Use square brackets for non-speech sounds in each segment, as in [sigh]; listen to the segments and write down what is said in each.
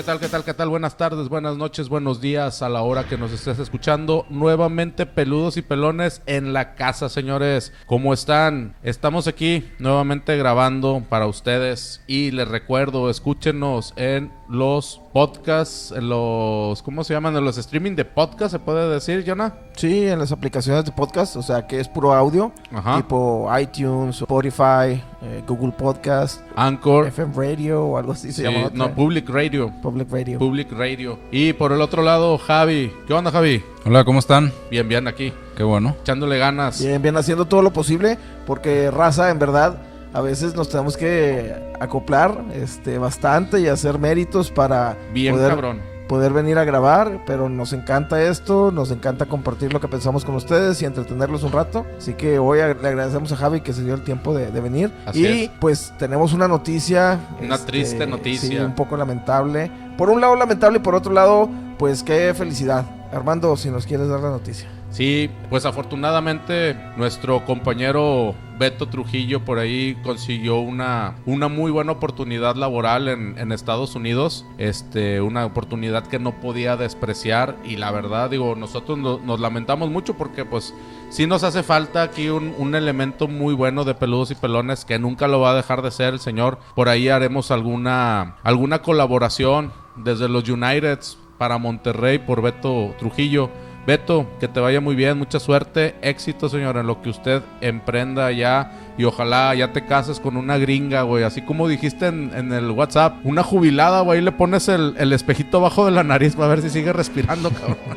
¿Qué tal, qué tal, qué tal? Buenas tardes, buenas noches, buenos días a la hora que nos estés escuchando. Nuevamente peludos y pelones en la casa, señores. ¿Cómo están? Estamos aquí nuevamente grabando para ustedes y les recuerdo, escúchenos en los podcasts, los, ¿cómo se llaman? En los streaming de podcast, ¿se puede decir, Jonah? Sí, en las aplicaciones de podcast, o sea que es puro audio, Ajá. tipo iTunes, Spotify, eh, Google Podcast, Anchor. FM Radio o algo así se Sí, llama. otra. no, Public Radio. Public Radio. Public Radio. Y por el otro lado, Javi. ¿Qué onda, Javi? Hola, ¿cómo están? Bien, bien, aquí. Qué bueno. Echándole ganas. Bien, bien, haciendo todo lo posible, porque raza, en verdad, a veces nos tenemos que acoplar este, bastante y hacer méritos para Bien, poder, cabrón. poder venir a grabar, pero nos encanta esto, nos encanta compartir lo que pensamos con ustedes y entretenerlos un rato. Así que hoy le agradecemos a Javi que se dio el tiempo de, de venir. Así y es. pues tenemos una noticia. este, Una triste noticia. Sí, un poco lamentable. Por un lado lamentable y por otro lado, pues qué felicidad. Armando, si nos quieres dar la noticia. Sí, pues afortunadamente nuestro compañero Beto Trujillo por ahí consiguió una, una muy buena oportunidad laboral en, Estados Unidos. Este, una oportunidad que no podía despreciar. Y la verdad, digo, nosotros no- nos lamentamos mucho porque pues sí nos hace falta aquí un, un elemento muy bueno de peludos y pelones que nunca lo va a dejar de ser el señor. Por ahí haremos alguna, alguna colaboración desde los Uniteds para Monterrey por Beto Trujillo. Beto, que te vaya muy bien, mucha suerte, éxito, señor, en lo que usted emprenda ya y ojalá ya te cases con una gringa, güey, así como dijiste en, el WhatsApp, una jubilada, güey, le pones el, espejito abajo de la nariz para ver si sigue respirando, cabrón. [laughs]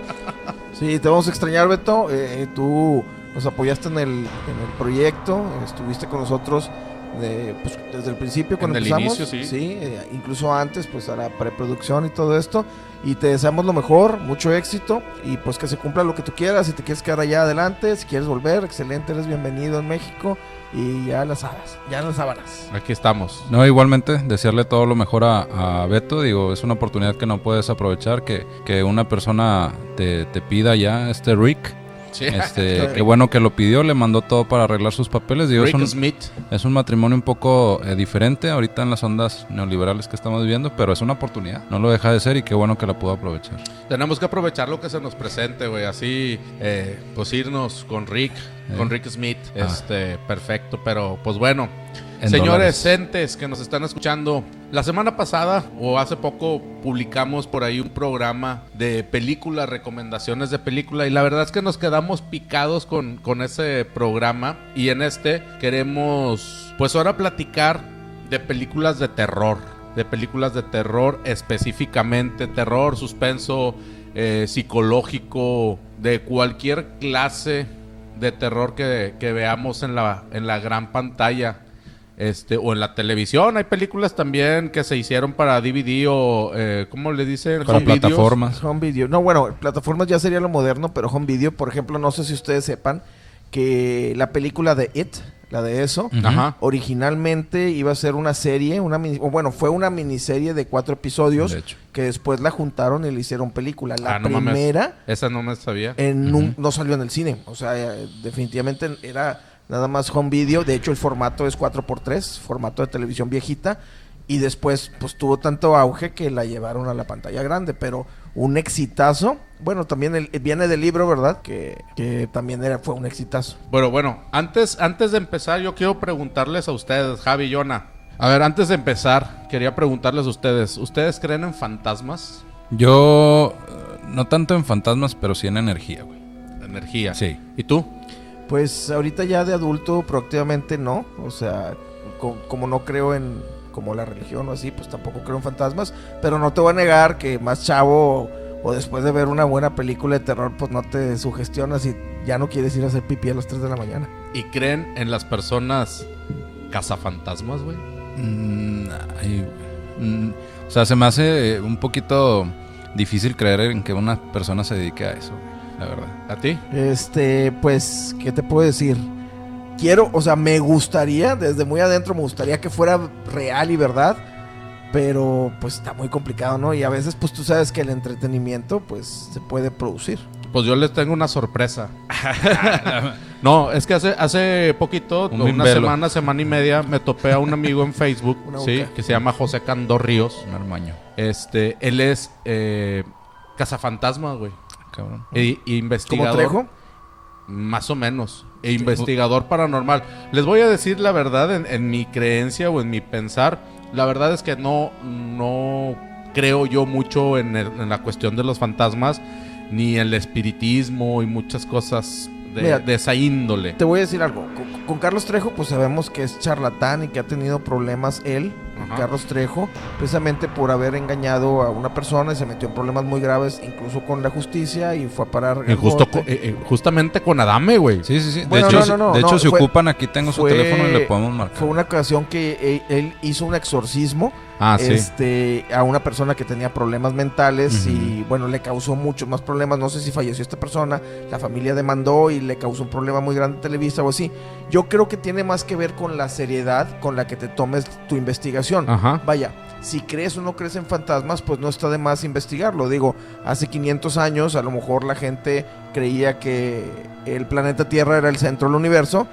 Sí, te vamos a extrañar, Beto. Eh, tú nos apoyaste en el proyecto, estuviste con nosotros de, pues, desde el principio cuando En el empezamos. inicio, sí. eh, incluso antes, pues a la preproducción y todo esto. Y te deseamos lo mejor, mucho éxito y pues que se cumpla lo que tú quieras. Si te quieres quedar allá adelante, si quieres volver, excelente, eres bienvenido en México y ya las sabes, ya las sábanas. Aquí estamos. No, igualmente, desearle todo lo mejor a, a Beto. Digo, es una oportunidad que no puedes aprovechar, que, que una persona te, te pida ya, este Rick. Sí. Este, [laughs] qué bueno que lo pidió, le mandó todo para arreglar sus papeles. Digo, es un, Smith. es un matrimonio un poco eh, diferente ahorita en las ondas neoliberales que estamos viviendo, pero es una oportunidad. No lo deja de ser y qué bueno que la pudo aprovechar. Tenemos que aprovechar lo que se nos presente, güey. Así, eh, pues irnos con Rick, Eh. con Rick Smith. Ah. Este, perfecto. Pero, pues bueno. En Señores dólares. entes que nos están escuchando, la semana pasada o hace poco publicamos por ahí un programa de películas, recomendaciones de película y la verdad es que nos quedamos picados con, con ese programa y en este queremos pues ahora platicar de películas de terror, de películas de terror específicamente, terror, suspenso, eh, psicológico, de cualquier clase de terror que, que veamos en la, en la gran pantalla este o en la televisión. Hay películas también que se hicieron para DVD o, eh, ¿cómo le dicen? Para Home videos. plataformas. Home video. No, bueno, plataformas ya sería lo moderno, pero home video, por ejemplo, no sé si ustedes sepan que la película de It, la de eso. Ajá. originalmente iba a ser una serie, una mini- o bueno, fue una miniserie de cuatro episodios De hecho. que después la juntaron y le hicieron película. La Ah, no mames. primera Esa no me sabía. en un- no salió en el cine, o sea, eh, definitivamente era nada más home video. De hecho, el formato es 4x3, formato de televisión viejita. Y después, pues tuvo tanto auge que la llevaron a la pantalla grande, pero un exitazo. Bueno, también el- viene del libro, ¿verdad? Que, que también era, fue un exitazo. Bueno, bueno, antes, antes de empezar, yo quiero preguntarles a ustedes, Javi y Yona. A ver, antes de empezar, quería preguntarles a ustedes, ¿ustedes creen en fantasmas? Yo, eh, no tanto en fantasmas, pero sí en energía, güey. Energía. Sí. ¿Y tú? Pues ahorita ya de adulto, proactivamente no. O sea, co- como no creo en como la religión o así, pues tampoco creo en fantasmas. Pero no te voy a negar que más chavo o después de ver una buena película de terror, pues no te sugestionas y ya no quieres ir a hacer pipí a las 3 de la mañana. ¿Y creen en las personas cazafantasmas, güey? Mm. Mm, o sea, se me hace eh, un poquito difícil creer en que una persona se dedique a eso, la verdad. ¿A ti? Este, pues, ¿qué te puedo decir? Quiero, o sea, me gustaría, desde muy adentro, me gustaría que fuera real y verdad. Pero pues está muy complicado, ¿no? Y a veces pues tú sabes que el entretenimiento pues se puede producir. Pues yo les tengo una sorpresa. [laughs] No, es que hace, hace poquito, Un una bimbelo. semana, semana y media, me topé a un amigo en Facebook, [laughs] Una sí, boca. que se llama José Candor Ríos. Un armaño. Este, él es eh, cazafantasma, güey. Cabrón. E- ¿Como investigador. Trejo? Más o menos. E investigador paranormal. Les voy a decir la verdad en, en mi creencia o en mi pensar. La verdad es que no, no creo yo mucho en, el- en la cuestión de los fantasmas, ni el espiritismo y muchas cosas de, Mira, de esa índole. Te voy a decir algo. Con, con Carlos Trejo, pues sabemos que es charlatán y que ha tenido problemas él, Ajá. Carlos Trejo, precisamente por haber engañado a una persona y se metió en problemas muy graves, incluso con la justicia y fue a parar. Y el justo co- eh, eh, justamente con Adame, güey. Sí, sí, sí. Bueno, de hecho, no, no, no, de hecho no, si fue- ocupan, aquí tengo su fue- teléfono y le podemos marcar. Fue una ocasión que él, él hizo un exorcismo Ah, sí. este, a una persona que tenía problemas mentales y bueno, le causó muchos más problemas. No sé si falleció esta persona, la familia demandó y le causó un problema muy grande a Televisa o así. Yo creo que tiene más que ver con la seriedad con la que te tomes tu investigación. Ajá. Vaya, si crees o no crees en fantasmas, pues no está de más investigarlo. Digo, hace 500 años a lo mejor la gente creía que el planeta Tierra era el centro del universo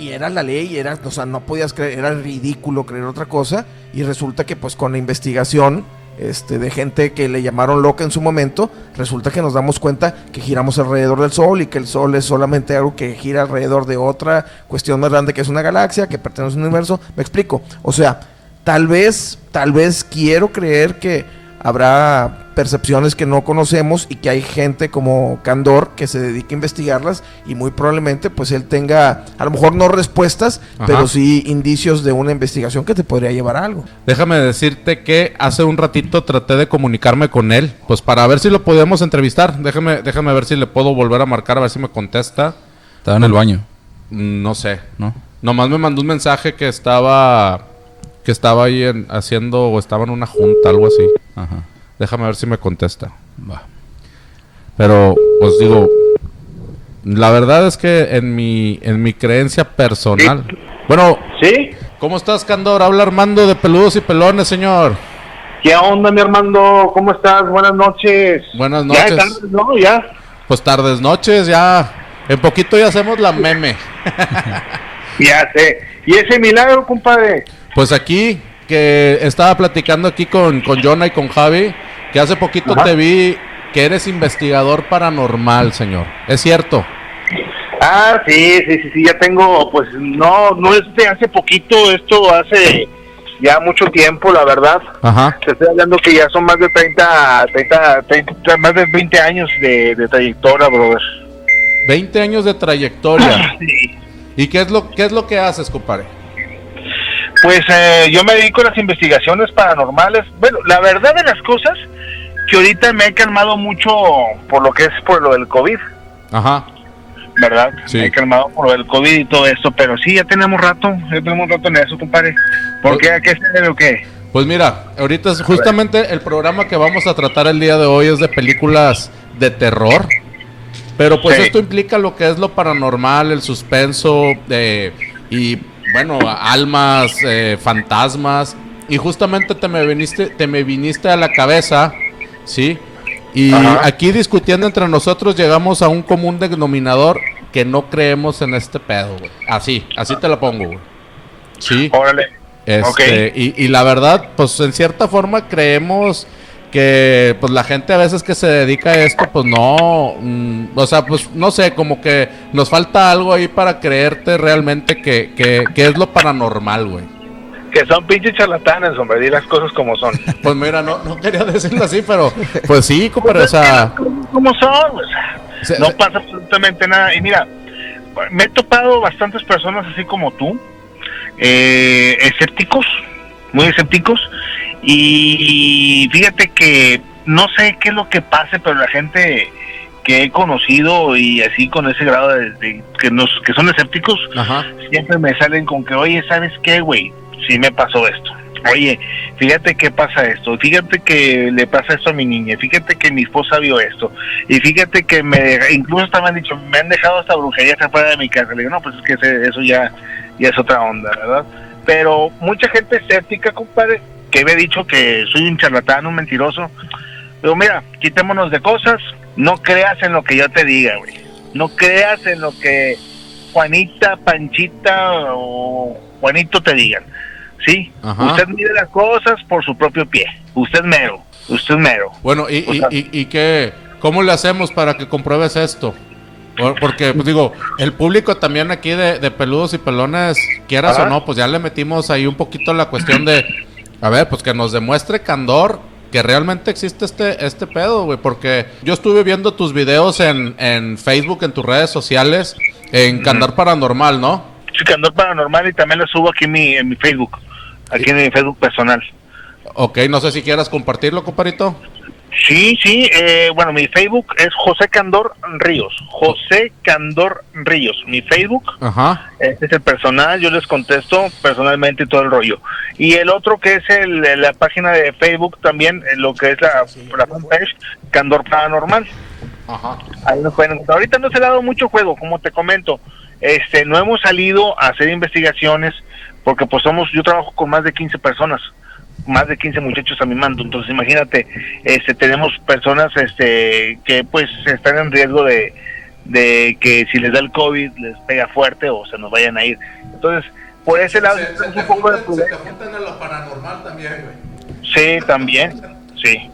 y era la ley, era, o sea, no podías creer, era ridículo creer otra cosa y resulta que pues con la investigación este, de gente que le llamaron loca en su momento, resulta que nos damos cuenta que giramos alrededor del Sol y que el Sol es solamente algo que gira alrededor de otra cuestión más grande que es una galaxia, que pertenece a un universo. Me explico. O sea, tal vez, tal vez quiero creer que habrá percepciones que no conocemos y que hay gente como Candor que se dedica a investigarlas y muy probablemente pues él tenga a lo mejor no respuestas, Ajá. pero sí indicios de una investigación que te podría llevar a algo. Déjame decirte que hace un ratito traté de comunicarme con él, pues para ver si lo podíamos entrevistar. Déjame, déjame ver si le puedo volver a marcar, a ver si me contesta. Estaba en el baño, No sé. ¿no? Nomás me mandó un mensaje que estaba que estaba ahí en- haciendo o estaba en una junta, algo así. Ajá. Déjame ver si me contesta. Va. Pero, pues digo, la verdad es que en mi, en mi creencia personal. Bueno, ¿Sí? ¿cómo estás, Candor? Habla Armando de Peludos y Pelones, señor. ¿Qué onda, mi Armando? ¿Cómo estás? Buenas noches. Buenas Ya noches. es tarde, ¿no? Ya. Pues tardes, noches, ya. En poquito ya hacemos la meme. [laughs] Ya sé. ¿Y ese milagro, compadre? Pues aquí, que estaba platicando aquí con, con Jonah y con Javi, que hace poquito Ajá. te vi que eres investigador paranormal, señor. ¿Es cierto? Ah, sí, sí, sí, sí, ya tengo, pues no, no es de hace poquito, esto hace ya mucho tiempo, la verdad. Ajá. Te estoy hablando que ya son más de 30, 30, 30, más de 20 años de, de trayectoria, brother. 20 años de trayectoria. [clears throat] Sí. ¿Y qué es lo, qué es lo que haces, compadre? Pues eh, yo me dedico a las investigaciones paranormales. Bueno, la verdad de las cosas, que ahorita me he calmado mucho por lo que es por lo del COVID, Ajá. ¿verdad? Sí. Me he calmado por lo del COVID y todo esto, pero sí, ya tenemos rato, ya tenemos rato en eso, compadre. ¿Por Pues- qué? ¿A qué se debe o qué? Pues mira, ahorita es justamente el programa que vamos a tratar el día de hoy es de películas de terror. Pero pues Sí. esto implica lo que es lo paranormal, el suspenso eh, y bueno, almas, eh, fantasmas. Y justamente te me viniste, te me viniste a la cabeza, ¿sí? Y Ajá. aquí discutiendo entre nosotros llegamos a un común denominador que no creemos en este pedo, güey. Así, así te la pongo, güey. Sí. Órale. Este, Ok. y, y la verdad, pues en cierta forma creemos que pues la gente a veces que se dedica a esto, pues no, mm, o sea, pues no sé, como que nos falta algo ahí para creerte realmente que, que, que es lo paranormal, güey. Que son pinches charlatanes, hombre, di las cosas como son. [laughs] Pues mira, no, no quería decirlo así, pero pues sí, compadre, o sea, ¿Cómo son? O sea, se- no pasa absolutamente nada. Y mira, me he topado bastantes personas así como tú, eh, escépticos, muy escépticos, y fíjate que no sé qué es lo que pase, pero la gente que he conocido y así con ese grado de, de- que nos que son escépticos ajá, siempre me salen con que oye sabes qué güey sí me pasó esto. Oye fíjate que pasa esto. Fíjate que le pasa esto a mi niña. Fíjate que mi esposa vio esto. Y fíjate que me incluso hasta me han dicho me han dejado hasta brujería afuera de mi casa le digo no pues es que ese- eso ya ya es otra onda verdad pero mucha gente escéptica compadre que me ha dicho que soy un charlatán un mentiroso digo mira quitémonos de cosas no creas en lo que yo te diga güey no creas en lo que Juanita, Panchita o Juanito te digan. ¿Sí? Ajá. Usted mide las cosas por su propio pie. Usted mero. Usted mero. Bueno, ¿y, O y, sea- y, y qué, cómo le hacemos para que compruebes esto? Por- Porque, pues digo, el público también aquí de, de peludos y pelones, quieras Ajá. o no, pues ya le metimos ahí un poquito la cuestión de, a ver, pues que nos demuestre candor que realmente existe este, este pedo, güey. Porque yo estuve viendo tus videos en, en Facebook, en tus redes sociales, en Candor Paranormal, ¿no? Sí, Candor Paranormal y también lo subo aquí en mi, en mi Facebook. Aquí en mi Facebook personal. Ok, no sé si quieras compartirlo, comparito. Sí, sí, eh, bueno, mi Facebook es José Candor Ríos. José Candor Ríos, mi Facebook. Ajá. Este es el personal, yo les contesto personalmente todo el rollo. Y el otro que es el, la página de Facebook también, eh, lo que es la, la fanpage, Candor Paranormal. Ajá. Ahí nos pueden encontrar. Ahorita no se le ha dado mucho juego, como te comento. Este, no hemos salido a hacer investigaciones porque pues somos, yo trabajo con más de 15 personas, más de 15 muchachos a mi mando. Entonces imagínate, este, tenemos personas este, que pues están en riesgo de, de que si les da el COVID les pega fuerte o se nos vayan a ir. Entonces, por ese lado, es un poco de prudencia. juntan en lo paranormal también, güey. Sí, también, sí.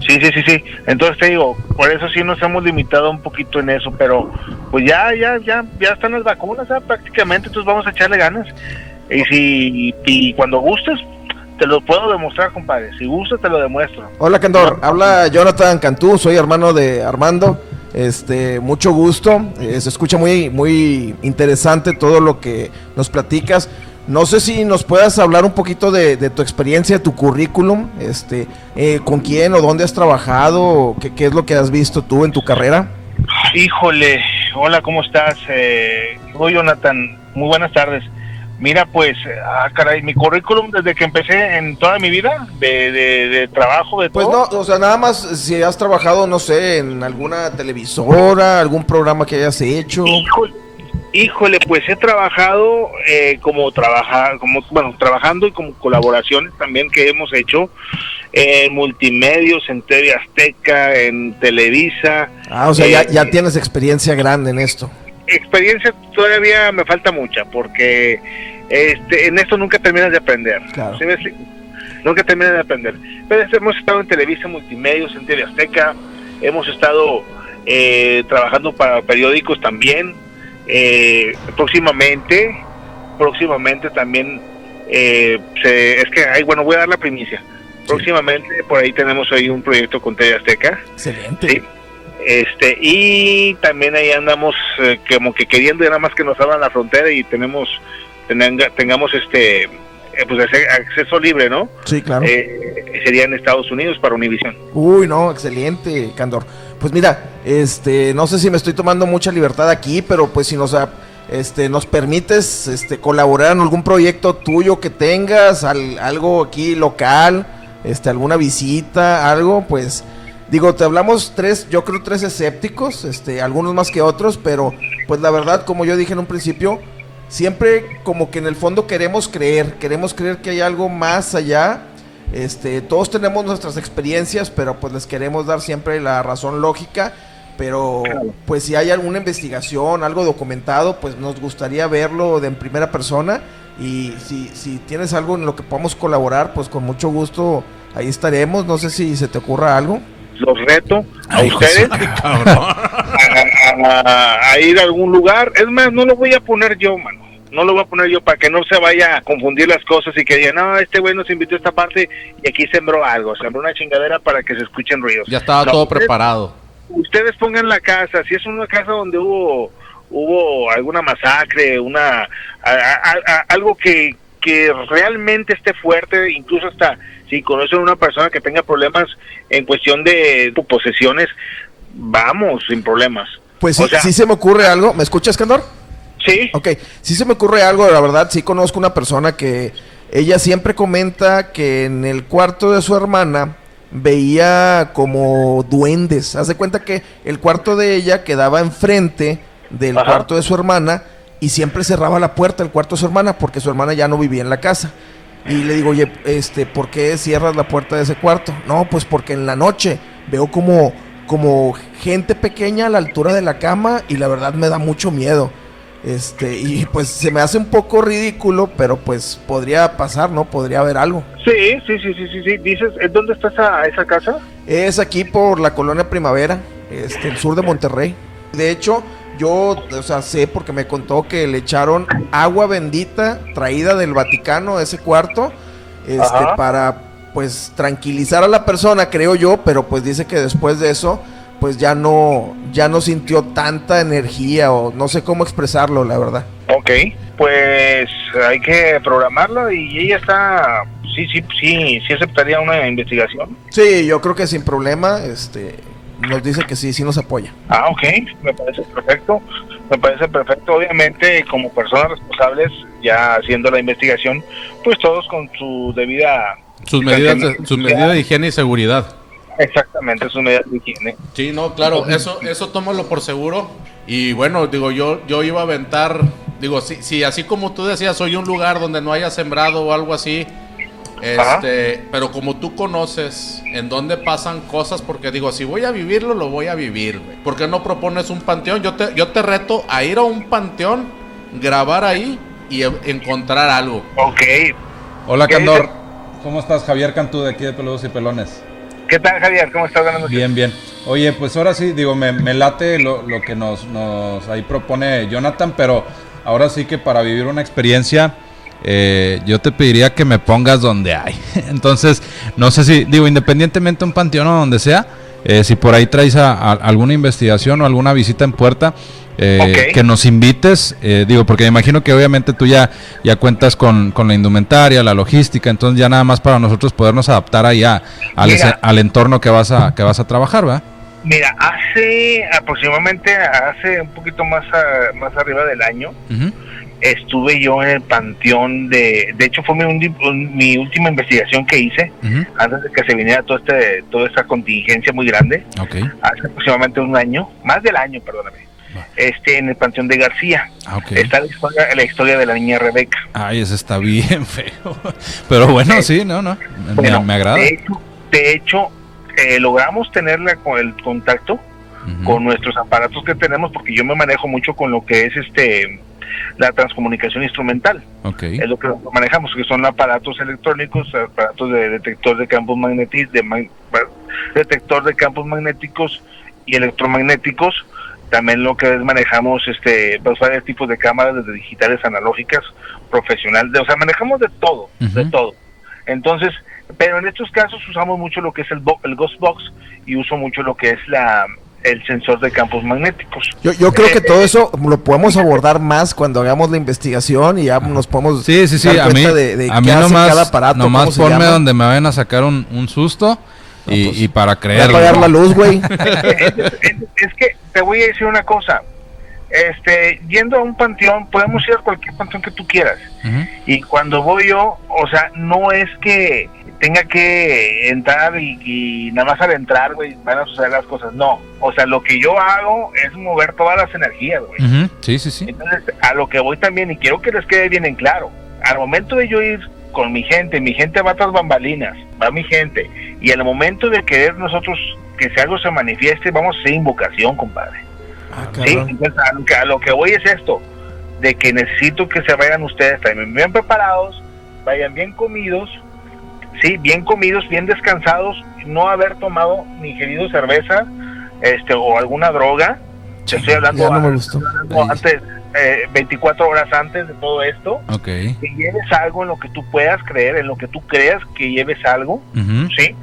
Sí, sí, sí, sí. Entonces te digo, por eso sí nos hemos limitado un poquito en eso, pero pues ya, ya, ya, ya están las vacunas, prácticamente, entonces vamos a echarle ganas. Y si, y cuando gustes, te lo puedo demostrar, compadre. Si gustas, te lo demuestro. Hola, Candor. Habla Jonathan Cantú, soy hermano de Armando. Este, mucho gusto. Eh, se escucha muy, muy interesante todo lo que nos platicas. No sé si nos puedas hablar un poquito de, de tu experiencia, tu currículum, este, eh, con quién o dónde has trabajado, qué, qué es lo que has visto tú en tu carrera. Híjole, hola, ¿cómo estás? Eh, soy Jonathan, muy buenas tardes. Mira, pues, ah, caray, mi currículum desde que empecé en toda mi vida, de, de, de trabajo, de Pues todo. no, o sea, nada más si has trabajado, no sé, en alguna televisora, algún programa que hayas hecho. Híjole, híjole, pues he trabajado eh, como trabajar, como bueno, trabajando y como colaboraciones también que hemos hecho en multimedios, en TV Azteca, en Televisa. Ah, o sea, ya, Eh, ya tienes experiencia grande en esto. Experiencia todavía me falta mucha porque este, en esto nunca terminas de aprender. Nunca terminas de aprender. Pero hemos estado en Televisa, multimedios, en TV Azteca, hemos estado eh, trabajando para periódicos también. Eh, próximamente, próximamente también, eh, se- es que, ay, bueno, voy a dar la primicia. Próximamente, por ahí tenemos ahí un proyecto con TV Azteca. Excelente. Sí. Este, y también ahí andamos eh, como que queriendo nada más que nos abran la frontera y tenemos tenanga- tengamos este eh, pues acceso libre, ¿no? Sí, claro. Eh, sería en Estados Unidos para Univision. Uy, no, excelente, Candor. Pues mira, este, no sé si me estoy tomando mucha libertad aquí, pero pues si nos, ah, este, nos permites, este, colaborar en algún proyecto tuyo que tengas, al- algo aquí local, este, alguna visita, algo, pues, digo, te hablamos tres, yo creo tres escépticos, este, algunos más que otros, pero, pues la verdad, como yo dije en un principio, siempre como que en el fondo queremos creer, queremos creer que hay algo más allá. Este, todos tenemos nuestras experiencias, pero pues les queremos dar siempre la razón lógica. Pero pues si hay alguna investigación, algo documentado, pues nos gustaría verlo de en primera persona. Y si, si tienes algo en lo que podamos colaborar, pues con mucho gusto ahí estaremos. No sé si se te ocurra algo. Los reto a Ay, ustedes [laughs] José, a, a- a ir a algún lugar. Es más, no lo voy a poner yo, mano. No lo voy a poner yo para que no se vaya a confundir las cosas y que digan, no, este güey nos invitó a esta parte y aquí sembró algo, sembró una chingadera para que se escuchen ruidos. Ya estaba No, todo ustedes- preparado. ustedes pongan la casa, si es una casa donde hubo hubo alguna masacre, una a- algo que, que realmente esté fuerte, incluso hasta si conocen una persona que tenga problemas en cuestión de posesiones, vamos sin problemas. Pues sí, O sea- sí se me ocurre algo. ¿Me escuchas, Candor? Sí, Ok, sí se me ocurre algo, la verdad, sí conozco una persona que ella siempre comenta que en el cuarto de su hermana veía como duendes. Haz de cuenta que el cuarto de ella quedaba enfrente del Ajá. cuarto de su hermana y siempre cerraba la puerta del cuarto de su hermana porque su hermana ya no vivía en la casa. Y le digo, oye, este, ¿por qué cierras la puerta de ese cuarto? No, pues porque en la noche veo como, como gente pequeña a la altura de la cama y la verdad me da mucho miedo. Este, y pues se me hace un poco ridículo, pero pues podría pasar, ¿no? Podría haber algo. Sí, sí, sí, sí, sí, sí. Dices, ¿eh, ¿dónde está esa, esa casa? Es aquí por la colonia Primavera, este, el sur de Monterrey. De hecho, yo, o sea, sé porque me contó que le echaron agua bendita traída del Vaticano a ese cuarto, este, Ajá. para pues tranquilizar a la persona, creo yo, pero pues dice que después de eso, pues ya no, ya no sintió tanta energía o no sé cómo expresarlo, la verdad. Ok, pues hay que programarla y ella está, sí, sí, sí, sí aceptaría una investigación. Sí, yo creo que sin problema, este, nos dice que sí, sí nos apoya. Ah, ok, me parece perfecto, me parece perfecto. Obviamente, como personas responsables, ya haciendo la investigación, pues todos con su debida... Sus medidas de, sus medidas de higiene y seguridad. Exactamente, sus medidas de higiene. Sí, no, claro, eso, eso tómalo por seguro. Y bueno, digo, yo, yo iba a aventar, digo, si, si así como tú decías, soy un lugar donde no haya sembrado o algo así, este, pero como tú conoces en dónde pasan cosas, porque digo, si voy a vivirlo, lo voy a vivir, güey. ¿Por qué no propones un panteón? Yo te, yo te reto a ir a un panteón, grabar ahí y e- encontrar algo. Ok, Hola, ¿Qué Candor. dice? ¿Cómo estás? Javier Cantú de aquí de Peludos y Pelones. ¿qué tal Javier? ¿Cómo estás ganando? Bien, bien. Oye, pues ahora sí, digo, me, me late lo, lo que nos, nos ahí propone Jonathan, pero ahora sí que para vivir una experiencia, eh, yo te pediría que me pongas donde hay. [laughs] Entonces, no sé si, digo, independientemente de un panteón o donde sea, eh, si por ahí traes a- a alguna investigación o alguna visita en puerta, eh, que nos invites, eh, digo, porque me imagino que obviamente tú ya, ya cuentas con, con la indumentaria, la logística, entonces ya nada más para nosotros podernos adaptar ahí a- al, Mira. ese- al entorno que vas a, que vas a trabajar, ¿verdad? Mira, hace aproximadamente, hace un poquito más, a- más arriba del año. Estuve yo en el panteón de, de hecho fue mi, un- mi última investigación que hice antes de que se viniera todo este, toda esta contingencia muy grande, Ok. hace aproximadamente un año, más del año, perdóname, este en el panteón de García. Ah. Está la historia, la historia de la niña Rebeca. Ay, ese está bien [laughs] feo. Pero bueno, sí, no, no. Me, Bueno, me agrada. De hecho, de hecho eh, logramos tenerla con el contacto con nuestros aparatos que tenemos, porque yo me manejo mucho con lo que es este la transcomunicación instrumental. Es lo que manejamos, que son aparatos electrónicos, aparatos de detector de campos magnéticos, de detector de campos magnéticos y electromagnéticos. También lo que es manejamos este pues, varios tipos de cámaras, desde digitales, analógicas, profesional, de- o sea, manejamos de todo, de todo. Entonces, pero en estos casos usamos mucho lo que es el, bo- el Ghost Box y uso mucho lo que es la el sensor de campos magnéticos. Yo, yo creo que todo eso lo podemos abordar más cuando hagamos la investigación y ya nos podemos Sí, sí, sí. dar A mí, de, de a mí nomás, cada aparato, nomás ponme llama. donde me vayan a sacar un, un susto y, pues, y para Voy a apagar la luz, güey. [laughs] es, es- es que te voy a decir una cosa. Este, yendo a un panteón, podemos ir a cualquier panteón que tú quieras. Y cuando voy yo, o sea, no es que tenga que entrar y, y nada más al entrar, güey, van a suceder las cosas. No. O sea, lo que yo hago es mover todas las energías, güey. Sí, sí, sí. Entonces, a lo que voy también, y quiero que les quede bien en claro, al momento de yo ir con mi gente, mi gente va tras bambalinas, va mi gente, y al momento de querer nosotros que si algo se manifieste, vamos a hacer invocación, compadre. Ah, Sí, entonces a lo, que, voy es esto, de que necesito que se vayan ustedes también bien preparados, vayan bien comidos, sí, bien comidos, bien descansados, no haber tomado ni ingerido cerveza este o alguna droga. Te estoy hablando, Ya no me a- gustó. hablando antes, eh, 24 horas antes de todo esto, Ok. que lleves algo en lo que tú puedas creer, en lo que tú creas que lleves algo, ¿sí?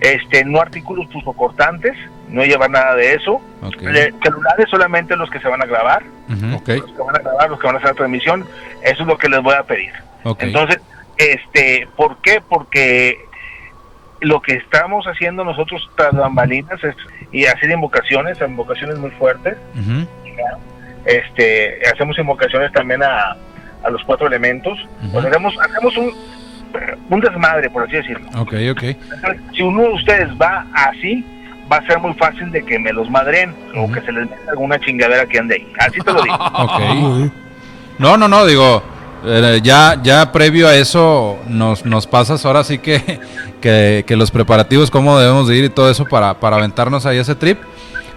Este, no artículos cortantes, no llevar nada de eso, celulares solamente los que se van a grabar, los que van a grabar, los que van a hacer la transmisión, eso es lo que les voy a pedir. Entonces, este, ¿por qué? Porque lo que estamos haciendo nosotros tras bambalinas es y hacer invocaciones, invocaciones muy fuertes, este, hacemos invocaciones también a, a los cuatro elementos, sea, hacemos, hacemos un, un desmadre, por así decirlo. Ok, ok. Si uno de ustedes va así, va a ser muy fácil de que me los madren o Ujú. que se les meta alguna chingadera que ande ahí. Así te lo digo. [laughs] Ok. No, no, no, digo, eh, ya, ya previo a eso nos, nos pasas ahora sí que, [laughs] que, que los preparativos, cómo debemos de ir y todo eso para, para aventarnos ahí ese trip.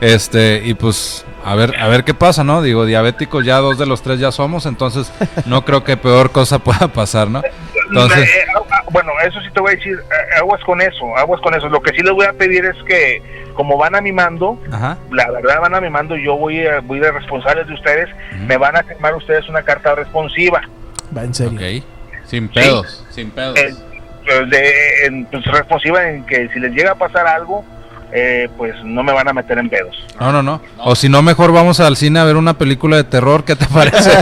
Este, y pues a ver, a ver qué pasa, ¿no? Digo, diabéticos ya dos de los tres ya somos, entonces no creo que peor cosa [laughs] pueda pasar, ¿no? Entonces, Eh, ah, bueno, eso sí te voy a decir, aguas con eso, aguas con eso. Lo que sí les voy a pedir es que, como van a mi mando, ajá. la verdad van a mi mando, yo voy a, voy de responsables de ustedes, me van a firmar ustedes una carta responsiva. Va en serio. Sin pedos, sin pedos. Eh, pues, de, en, pues, responsiva en que si les llega a pasar algo, eh, pues no me van a meter en pedos. No, no, no. O si no, mejor vamos al cine a ver una película de terror, ¿qué te parece? [laughs]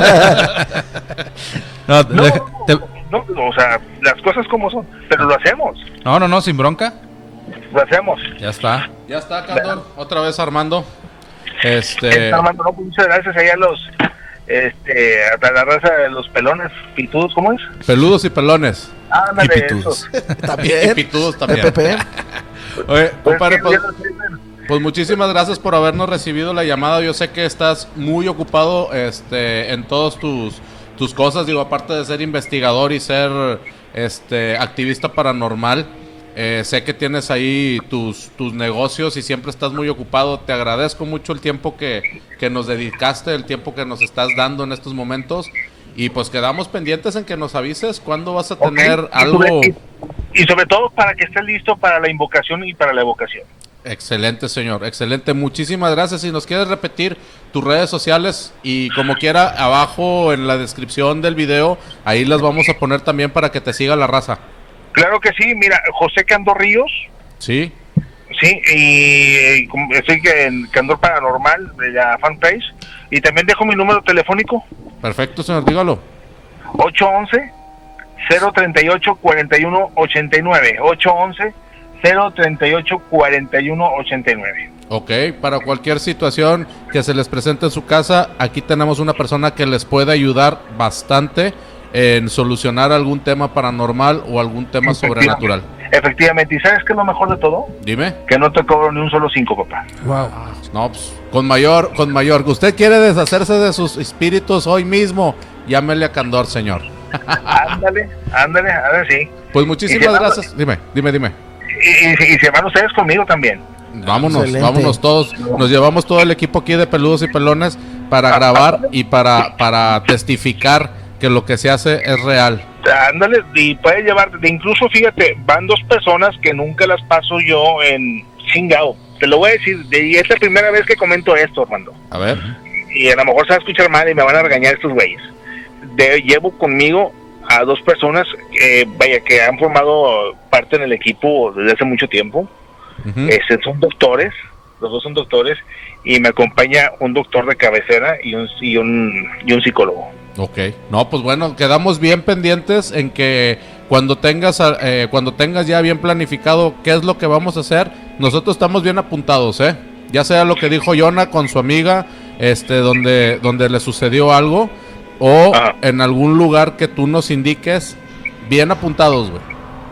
[laughs] no, No, te- no, o sea, las cosas como son, pero lo hacemos, no, no, no, sin bronca. lo hacemos. Ya está. Ya está, Candor. Otra vez Armando. Este. Armando, no, pues, muchas gracias ahí a los, este, a la raza de los pelones, pitudos, ¿cómo es? Peludos y pelones. Ándale, Y pitudos. [laughs] eso. [laughs] Y También. pitudos también. [laughs] Oye, Pues, compadre, pues, pues muchísimas gracias por habernos recibido la llamada. Yo sé que estás muy ocupado este, en todos tus, tus cosas. Digo, aparte de ser investigador y ser este, activista paranormal. eh, sé que tienes ahí tus, tus negocios y siempre estás muy ocupado. Te agradezco mucho el tiempo que, que nos dedicaste, el tiempo que nos estás dando en estos momentos. Y pues quedamos pendientes en que nos avises cuándo vas a tener y algo. sobre- Y, y sobre todo para que esté listo para la invocación y para la evocación. Excelente, señor. Excelente. Muchísimas gracias. Si nos quieres repetir tus redes sociales y como quiera, abajo en la descripción del video, ahí las vamos a poner también para que te siga la raza. Claro que sí, mira, José Candor Ríos, ¿Sí? sí, y, y estoy en Candor Paranormal de la fanpage, y también dejo mi número telefónico, Perfecto, señor. Dígalo. 811 038 4189 811 038 4189 Ok, para cualquier situación que se les presente en su casa, aquí tenemos una persona que les puede ayudar bastante en solucionar algún tema paranormal o algún tema sobrenatural. Efectivamente, ¿y sabes qué es lo mejor de todo? Dime. Que no te cobro ni un solo cinco, papá. Wow. No, pues, con mayor, con mayor. ¿Usted quiere deshacerse de sus espíritus hoy mismo? Llámele a Candor, señor. ándale, ándale, a ver sí. Pues muchísimas gracias. Dime, dime, dime. Y, se van ustedes conmigo también. Vámonos, Excelente. vámonos todos. Nos llevamos todo el equipo aquí de peludos y pelones para grabar y para, para testificar que lo que se hace es real. Ándale, y puedes llevarte, incluso fíjate, van dos personas que nunca las paso yo en chingao. Te lo voy a decir, de- y es la primera vez que comento esto, Armando. A ver. Y a lo mejor se va a escuchar mal y me van a regañar estos güeyes. De- llevo conmigo a dos personas, eh, vaya, que han formado parte en el equipo desde hace mucho tiempo. Ujú. Este, son doctores, los dos son doctores, y me acompaña un doctor de cabecera y un, y un, y un psicólogo. Ok, no, pues bueno, quedamos bien pendientes en que cuando tengas, eh, cuando tengas ya bien planificado qué es lo que vamos a hacer, nosotros estamos bien apuntados, ¿eh? Ya sea lo que dijo Yona con su amiga, este, donde, donde le sucedió algo, o Ajá. en algún lugar que tú nos indiques, bien apuntados, güey.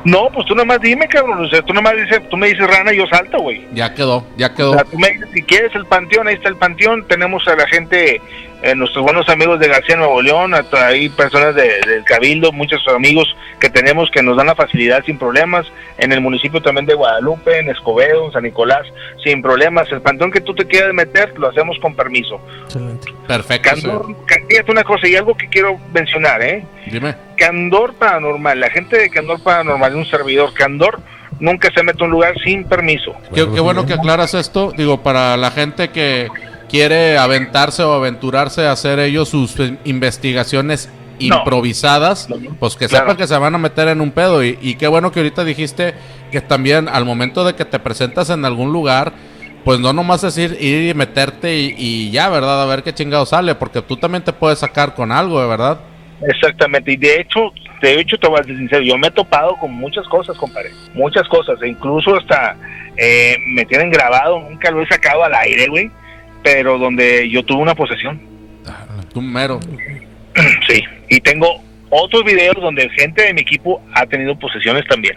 No, pues tú nomás dime, cabrón. O sea, tú nomás dices, tú me dices rana y yo salto, güey. Ya quedó, ya O quedó. sea, tú me dices, si quieres el panteón, ahí está el panteón. Tenemos a la gente, eh, nuestros buenos amigos de García Nuevo León, hasta ahí personas de- del Cabildo, muchos amigos que tenemos que nos dan la facilidad sin problemas. En el municipio también de Guadalupe, en Escobedo, en San Nicolás, sin problemas. El panteón que tú te quieras meter, lo hacemos con permiso. Excelente. Perfecto, Candor, señor. ca- fíjate una cosa y algo que quiero mencionar, ¿eh? Dime. Candor Paranormal, la gente de Candor Paranormal, un servidor Candor, nunca se mete a un lugar sin permiso. Qué, qué bueno que aclaras esto. Digo, para la gente que quiere aventarse o aventurarse a hacer ellos sus eh, investigaciones No. improvisadas, pues que Claro. sepan que se van a meter en un pedo. Y, y qué bueno que ahorita dijiste que también al momento de que te presentas en algún lugar, pues no nomás es ir, ir y meterte y, y ya, ¿verdad? A ver qué chingado sale, porque tú también te puedes sacar con algo, ¿de verdad? Exactamente, y de hecho, de hecho te voy a ser sincero, yo me he topado con muchas cosas, compadre, muchas cosas, e incluso hasta eh, me tienen grabado, nunca lo he sacado al aire, güey, pero donde yo tuve una posesión, Tú mero. [clears throat] sí, y tengo otros videos donde gente de mi equipo ha tenido posesiones también.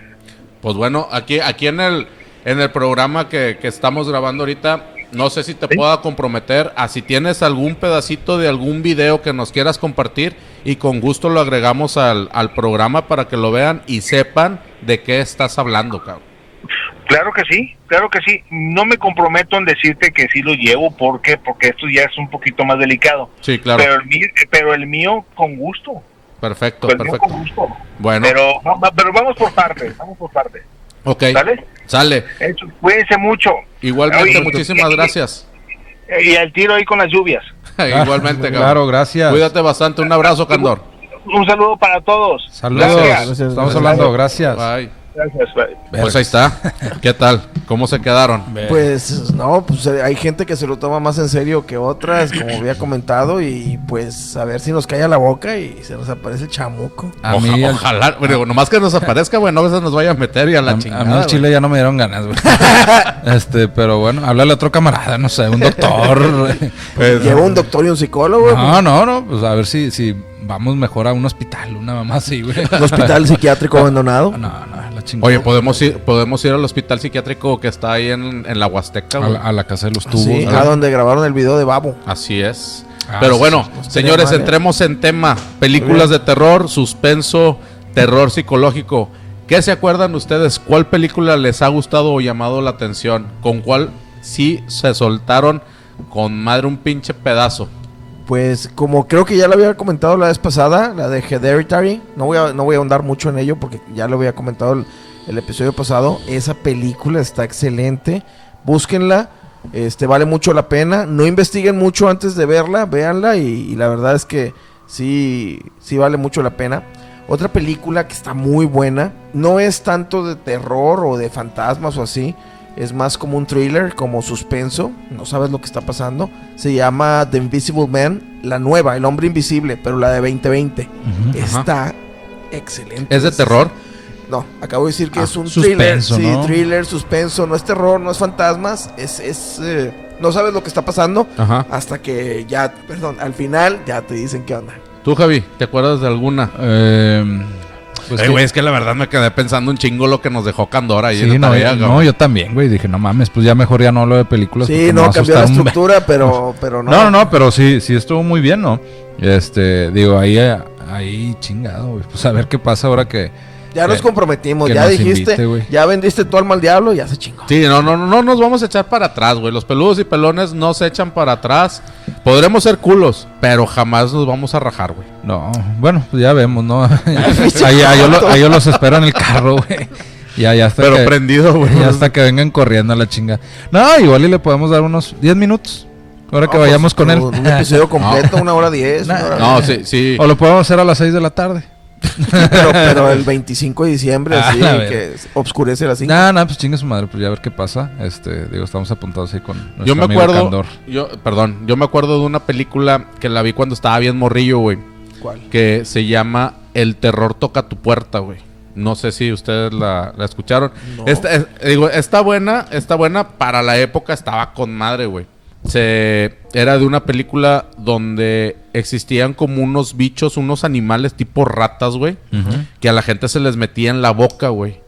Pues bueno, aquí, aquí en el, en el programa que, que estamos grabando ahorita, no sé si te Sí. pueda comprometer a si tienes algún pedacito de algún video que nos quieras compartir y con gusto lo agregamos al, al programa para que lo vean y sepan de qué estás hablando, cabrón. Claro que sí, claro que sí. No me comprometo en decirte que sí lo llevo, ¿por qué? Porque esto ya es un poquito más delicado. Sí, claro. Pero el mío, pero el mío con gusto. Perfecto, Pues perfecto. con gusto. Bueno, Pero, pero vamos por partes, vamos por partes. ok. ¿Sale? Sale. Eso, cuídense mucho. Igualmente, Oye, muchísimas gracias. Y al tiro ahí con las lluvias. [laughs] Igualmente, cabrón. Claro, gracias. Cuídate bastante. Un abrazo, Candor. Un saludo para todos. Saludos. Gracias. Gracias. Estamos hablando, gracias. Bye. Gracias. bye. Pues ahí está. [laughs] ¿Qué tal? ¿Cómo se quedaron? Pues no, pues eh, hay gente que se lo toma más en serio que otras, como había comentado, y pues a ver si nos calla la boca y se nos aparece el chamuco. A Oja- mí, al- ojalá, bueno, nomás que nos aparezca, güey, no a veces nos vaya a meter y a la a, a chingada. mí el chile ya no me dieron ganas, güey. [laughs] este, pero bueno, háblale a otro camarada, no sé, un doctor. [laughs] Pues, Lleva un doctor y un psicólogo, no, no, no, pues a ver si, si vamos mejor a un hospital, una mamá así, güey. un hospital psiquiátrico [laughs] abandonado. No, no, la chingada. Oye, podemos ir, podemos ir al hospital psiquiátrico que está ahí en, en la Huasteca, a güey. la, a la casa de los tubos. Sí, a donde grabaron el video de Babo. Así es. Ah, Pero sí, bueno, sí, señores, mal, ¿eh? entremos en tema. Películas de terror, suspenso, terror psicológico. ¿Qué se acuerdan ustedes? ¿Cuál película les ha gustado o llamado la atención? ¿Con cuál sí se soltaron con madre un pinche pedazo? Pues como creo que ya lo había comentado la vez pasada, la de Hereditary, no voy a, no voy a ahondar mucho en ello porque ya lo había comentado el, episodio pasado, esa película está excelente, búsquenla, este vale mucho la pena, no investiguen mucho antes de verla, véanla y, y la verdad es que sí, sí vale mucho la pena. Otra película que está muy buena, no es tanto de terror o de fantasmas o así, es más como un thriller, como suspenso, no sabes lo que está pasando. Se llama The Invisible Man, la nueva, El Hombre Invisible, pero la de 2020. Ujú. Está excelente. ¿Es de terror? No, acabo de decir que Ah, es un thriller. suspenso, Sí, ¿no? thriller, suspenso, no es terror, no es fantasmas, es... es eh, no sabes lo que está pasando Ajá. hasta que ya, perdón, al final ya te dicen qué onda. ¿Tú, Javi, te acuerdas de alguna? Eh, pues Eh, güey, es que la verdad me quedé pensando un chingo lo que nos dejó Candora ahí Sí, no, tarea, yo- no, yo también, güey. Dije, no mames, pues ya mejor ya no hablo de películas. Sí, no, cambió la un estructura, pero, pero no. No, no, pero sí, sí estuvo muy bien, ¿no? Este, digo, ahí, ahí chingado, güey. Pues a ver qué pasa ahora que. Ya nos comprometimos, ya nos dijiste, invite, ya vendiste tu alma al diablo, ya se chingó. Sí, no, no, no, no nos vamos a echar para atrás, güey. Los peludos y pelones no se echan para atrás. Podremos ser culos, pero jamás nos vamos a rajar, güey. No, bueno, pues ya vemos, ¿no? [laughs] ahí, ahí yo lo- ahí yo los espero en el carro, güey. Ya, ya hasta Pero que, prendido, güey. ya hasta que vengan corriendo a la chinga. No, igual y le podemos dar unos 10 minutos. Ahora que No, pues, vayamos con él. Un episodio [laughs] completo, una hora diez. Nah. una hora- No, sí, sí. O lo podemos hacer a las 6 de la tarde. [laughs] pero, pero el 25 de diciembre, Ah, ver. que obscurece las 5. Nada, nada, pues chingue su madre, pues ya a ver qué pasa. Este, digo, estamos apuntados ahí con nuestro Yo me amigo acuerdo, Candor. yo, perdón, yo me acuerdo de una película que la vi cuando estaba bien morrillo, güey, ¿Cuál? que se llama El terror toca tu puerta, güey. No sé si ustedes la, la escucharon. No. Esta, es- digo, está buena, está buena para la época, estaba con madre, güey. Se era de una película donde existían como unos bichos, unos animales tipo ratas, güey, que a la gente se les metía en la boca, güey.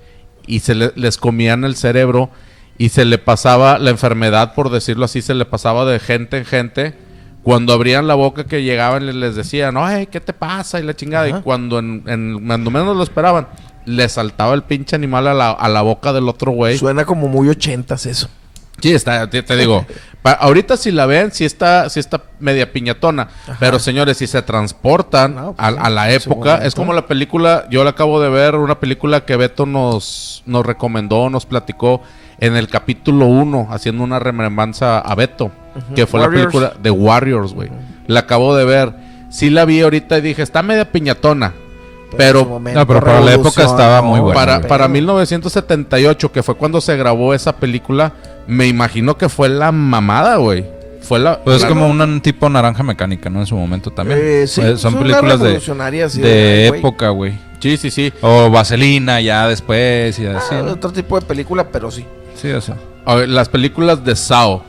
Y se le- les comían el cerebro y se le pasaba la enfermedad, por decirlo así, se le pasaba de gente en gente. Cuando abrían la boca que llegaban les, les decían, ay, ¿qué te pasa? Y la chingada. Y cuando, en, en- cuando menos lo esperaban, le saltaba el pinche animal a la, a la boca del otro güey. Suena como muy ochentas eso. Sí, está, te, te digo. pa- ahorita si la ven, sí está, sí está media piñatona. Pero señores, si se transportan No, pues a, la época, es como la película, yo la acabo de ver, una película que Beto nos, nos recomendó, nos platicó en el capítulo 1, haciendo una remembranza a Beto, que fue Warriors. la película de Warriors, güey. La acabo de ver. Sí la vi ahorita y dije, está media piñatona. Pero momento No, pero para la época estaba muy buena, para, para 1978, que fue cuando se grabó esa película, me imagino que fue la mamada, güey. Fue la. Pues es como un tipo naranja mecánica, ¿no? En su momento también. Eh, sí, Eh, son películas de, sí, de güey. época, güey. Sí, sí, sí. O Vaselina ya después y así. Ah. Otro tipo de película, pero sí. Sí, o sea. A ver, las películas de Sao,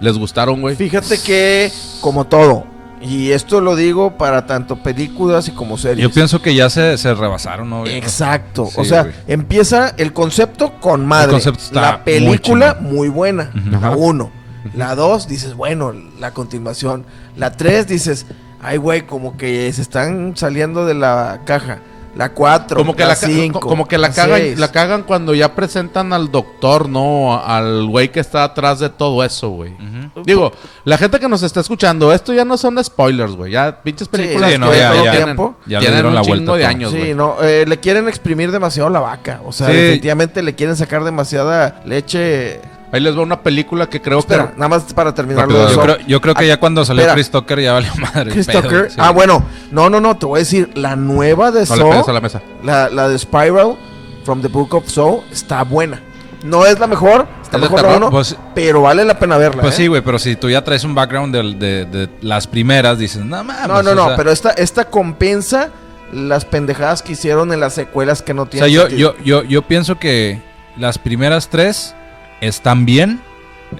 ¿les gustaron, güey? Fíjate que, como todo, y esto lo digo para tanto películas y como series. Yo pienso que ya se, se rebasaron, ¿no? Exacto. Sí, o sea, güey. empieza el concepto con madre. concepto está la película muy muy, buena. La uno. La dos, dices, bueno, la continuación. La tres, dices, ay, güey, como que se están saliendo de la caja. La 4, Como que la la, ca- 5, co- como que la cagan, la cagan cuando ya presentan al doctor, ¿no? Al güey que está atrás de todo eso, güey. Digo, la gente que nos está escuchando, esto ya no son spoilers, güey. Ya pinches películas sí, no, que ya- todo ya- tienen, ya le tienen dieron un la chingo vuelta a de todo. años, Sí, güey. no, eh, le quieren exprimir demasiado la vaca. O sea, Sí. definitivamente le quieren sacar demasiada leche. Ahí les va una película que creo Espera, que... nada más para terminar Yo creo, yo creo que ya cuando salió espera. Chris Tucker ya valió madre. Chris pedo, Tucker. sí. Ah, bueno. No, no, no. Te voy a decir. La nueva de No le Saw, la mesa. la, la de Spiral, From the Book of Saw, está buena. No es la mejor, está ¿Es de mejor la uno, Pues- pero vale la pena verla. Pues ¿eh? sí, güey, pero si tú ya traes un background de, de las primeras, dices, no mames. No, no, no, sea- pero esta, esta compensa las pendejadas que hicieron en las secuelas que no O sea, tienen yo, sentido. yo, yo, yo pienso que las primeras tres están bien,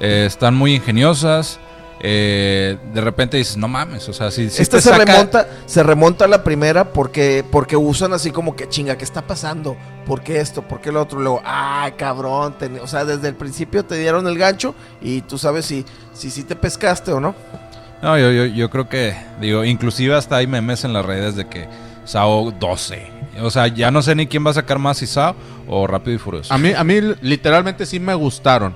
eh, están muy ingeniosas. eh, de repente dices, no mames, o sea, si, si Esta se saca- remonta, se remonta a la primera porque, porque usan así como que chinga, ¿qué está pasando? ¿Por qué esto? ¿Por qué lo otro? Luego, ay, cabrón, ten- o sea, desde el principio te dieron el gancho y tú sabes si si, si te pescaste o no. No, yo, yo, yo creo que, digo, inclusive hasta hay memes en las redes de que Sao 12. O sea, ya no sé ni quién va a sacar más, si Sao o Rápido y Furioso. A mí, a mí literalmente sí me gustaron.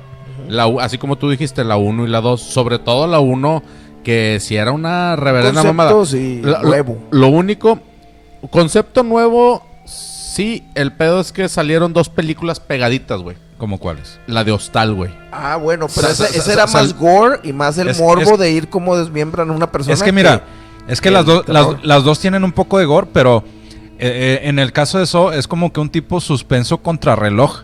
La así como tú dijiste, la 1 y la 2. Sobre todo la 1, que si era una reverenda mamada. Conceptos y La- nuevo. Lo, único, concepto nuevo, sí, el pedo es que salieron dos películas pegaditas, güey. ¿Cómo cuáles? La de Hostal, güey. Ah, bueno, pero Sa- ese, era más gore y más el Es- morbo es- de ir como desmiembran a una persona. Es que mira, es que que las, terror. las dos tienen un poco de gore, pero eh, eh, en el caso de eso es como que un tipo suspenso contrarreloj.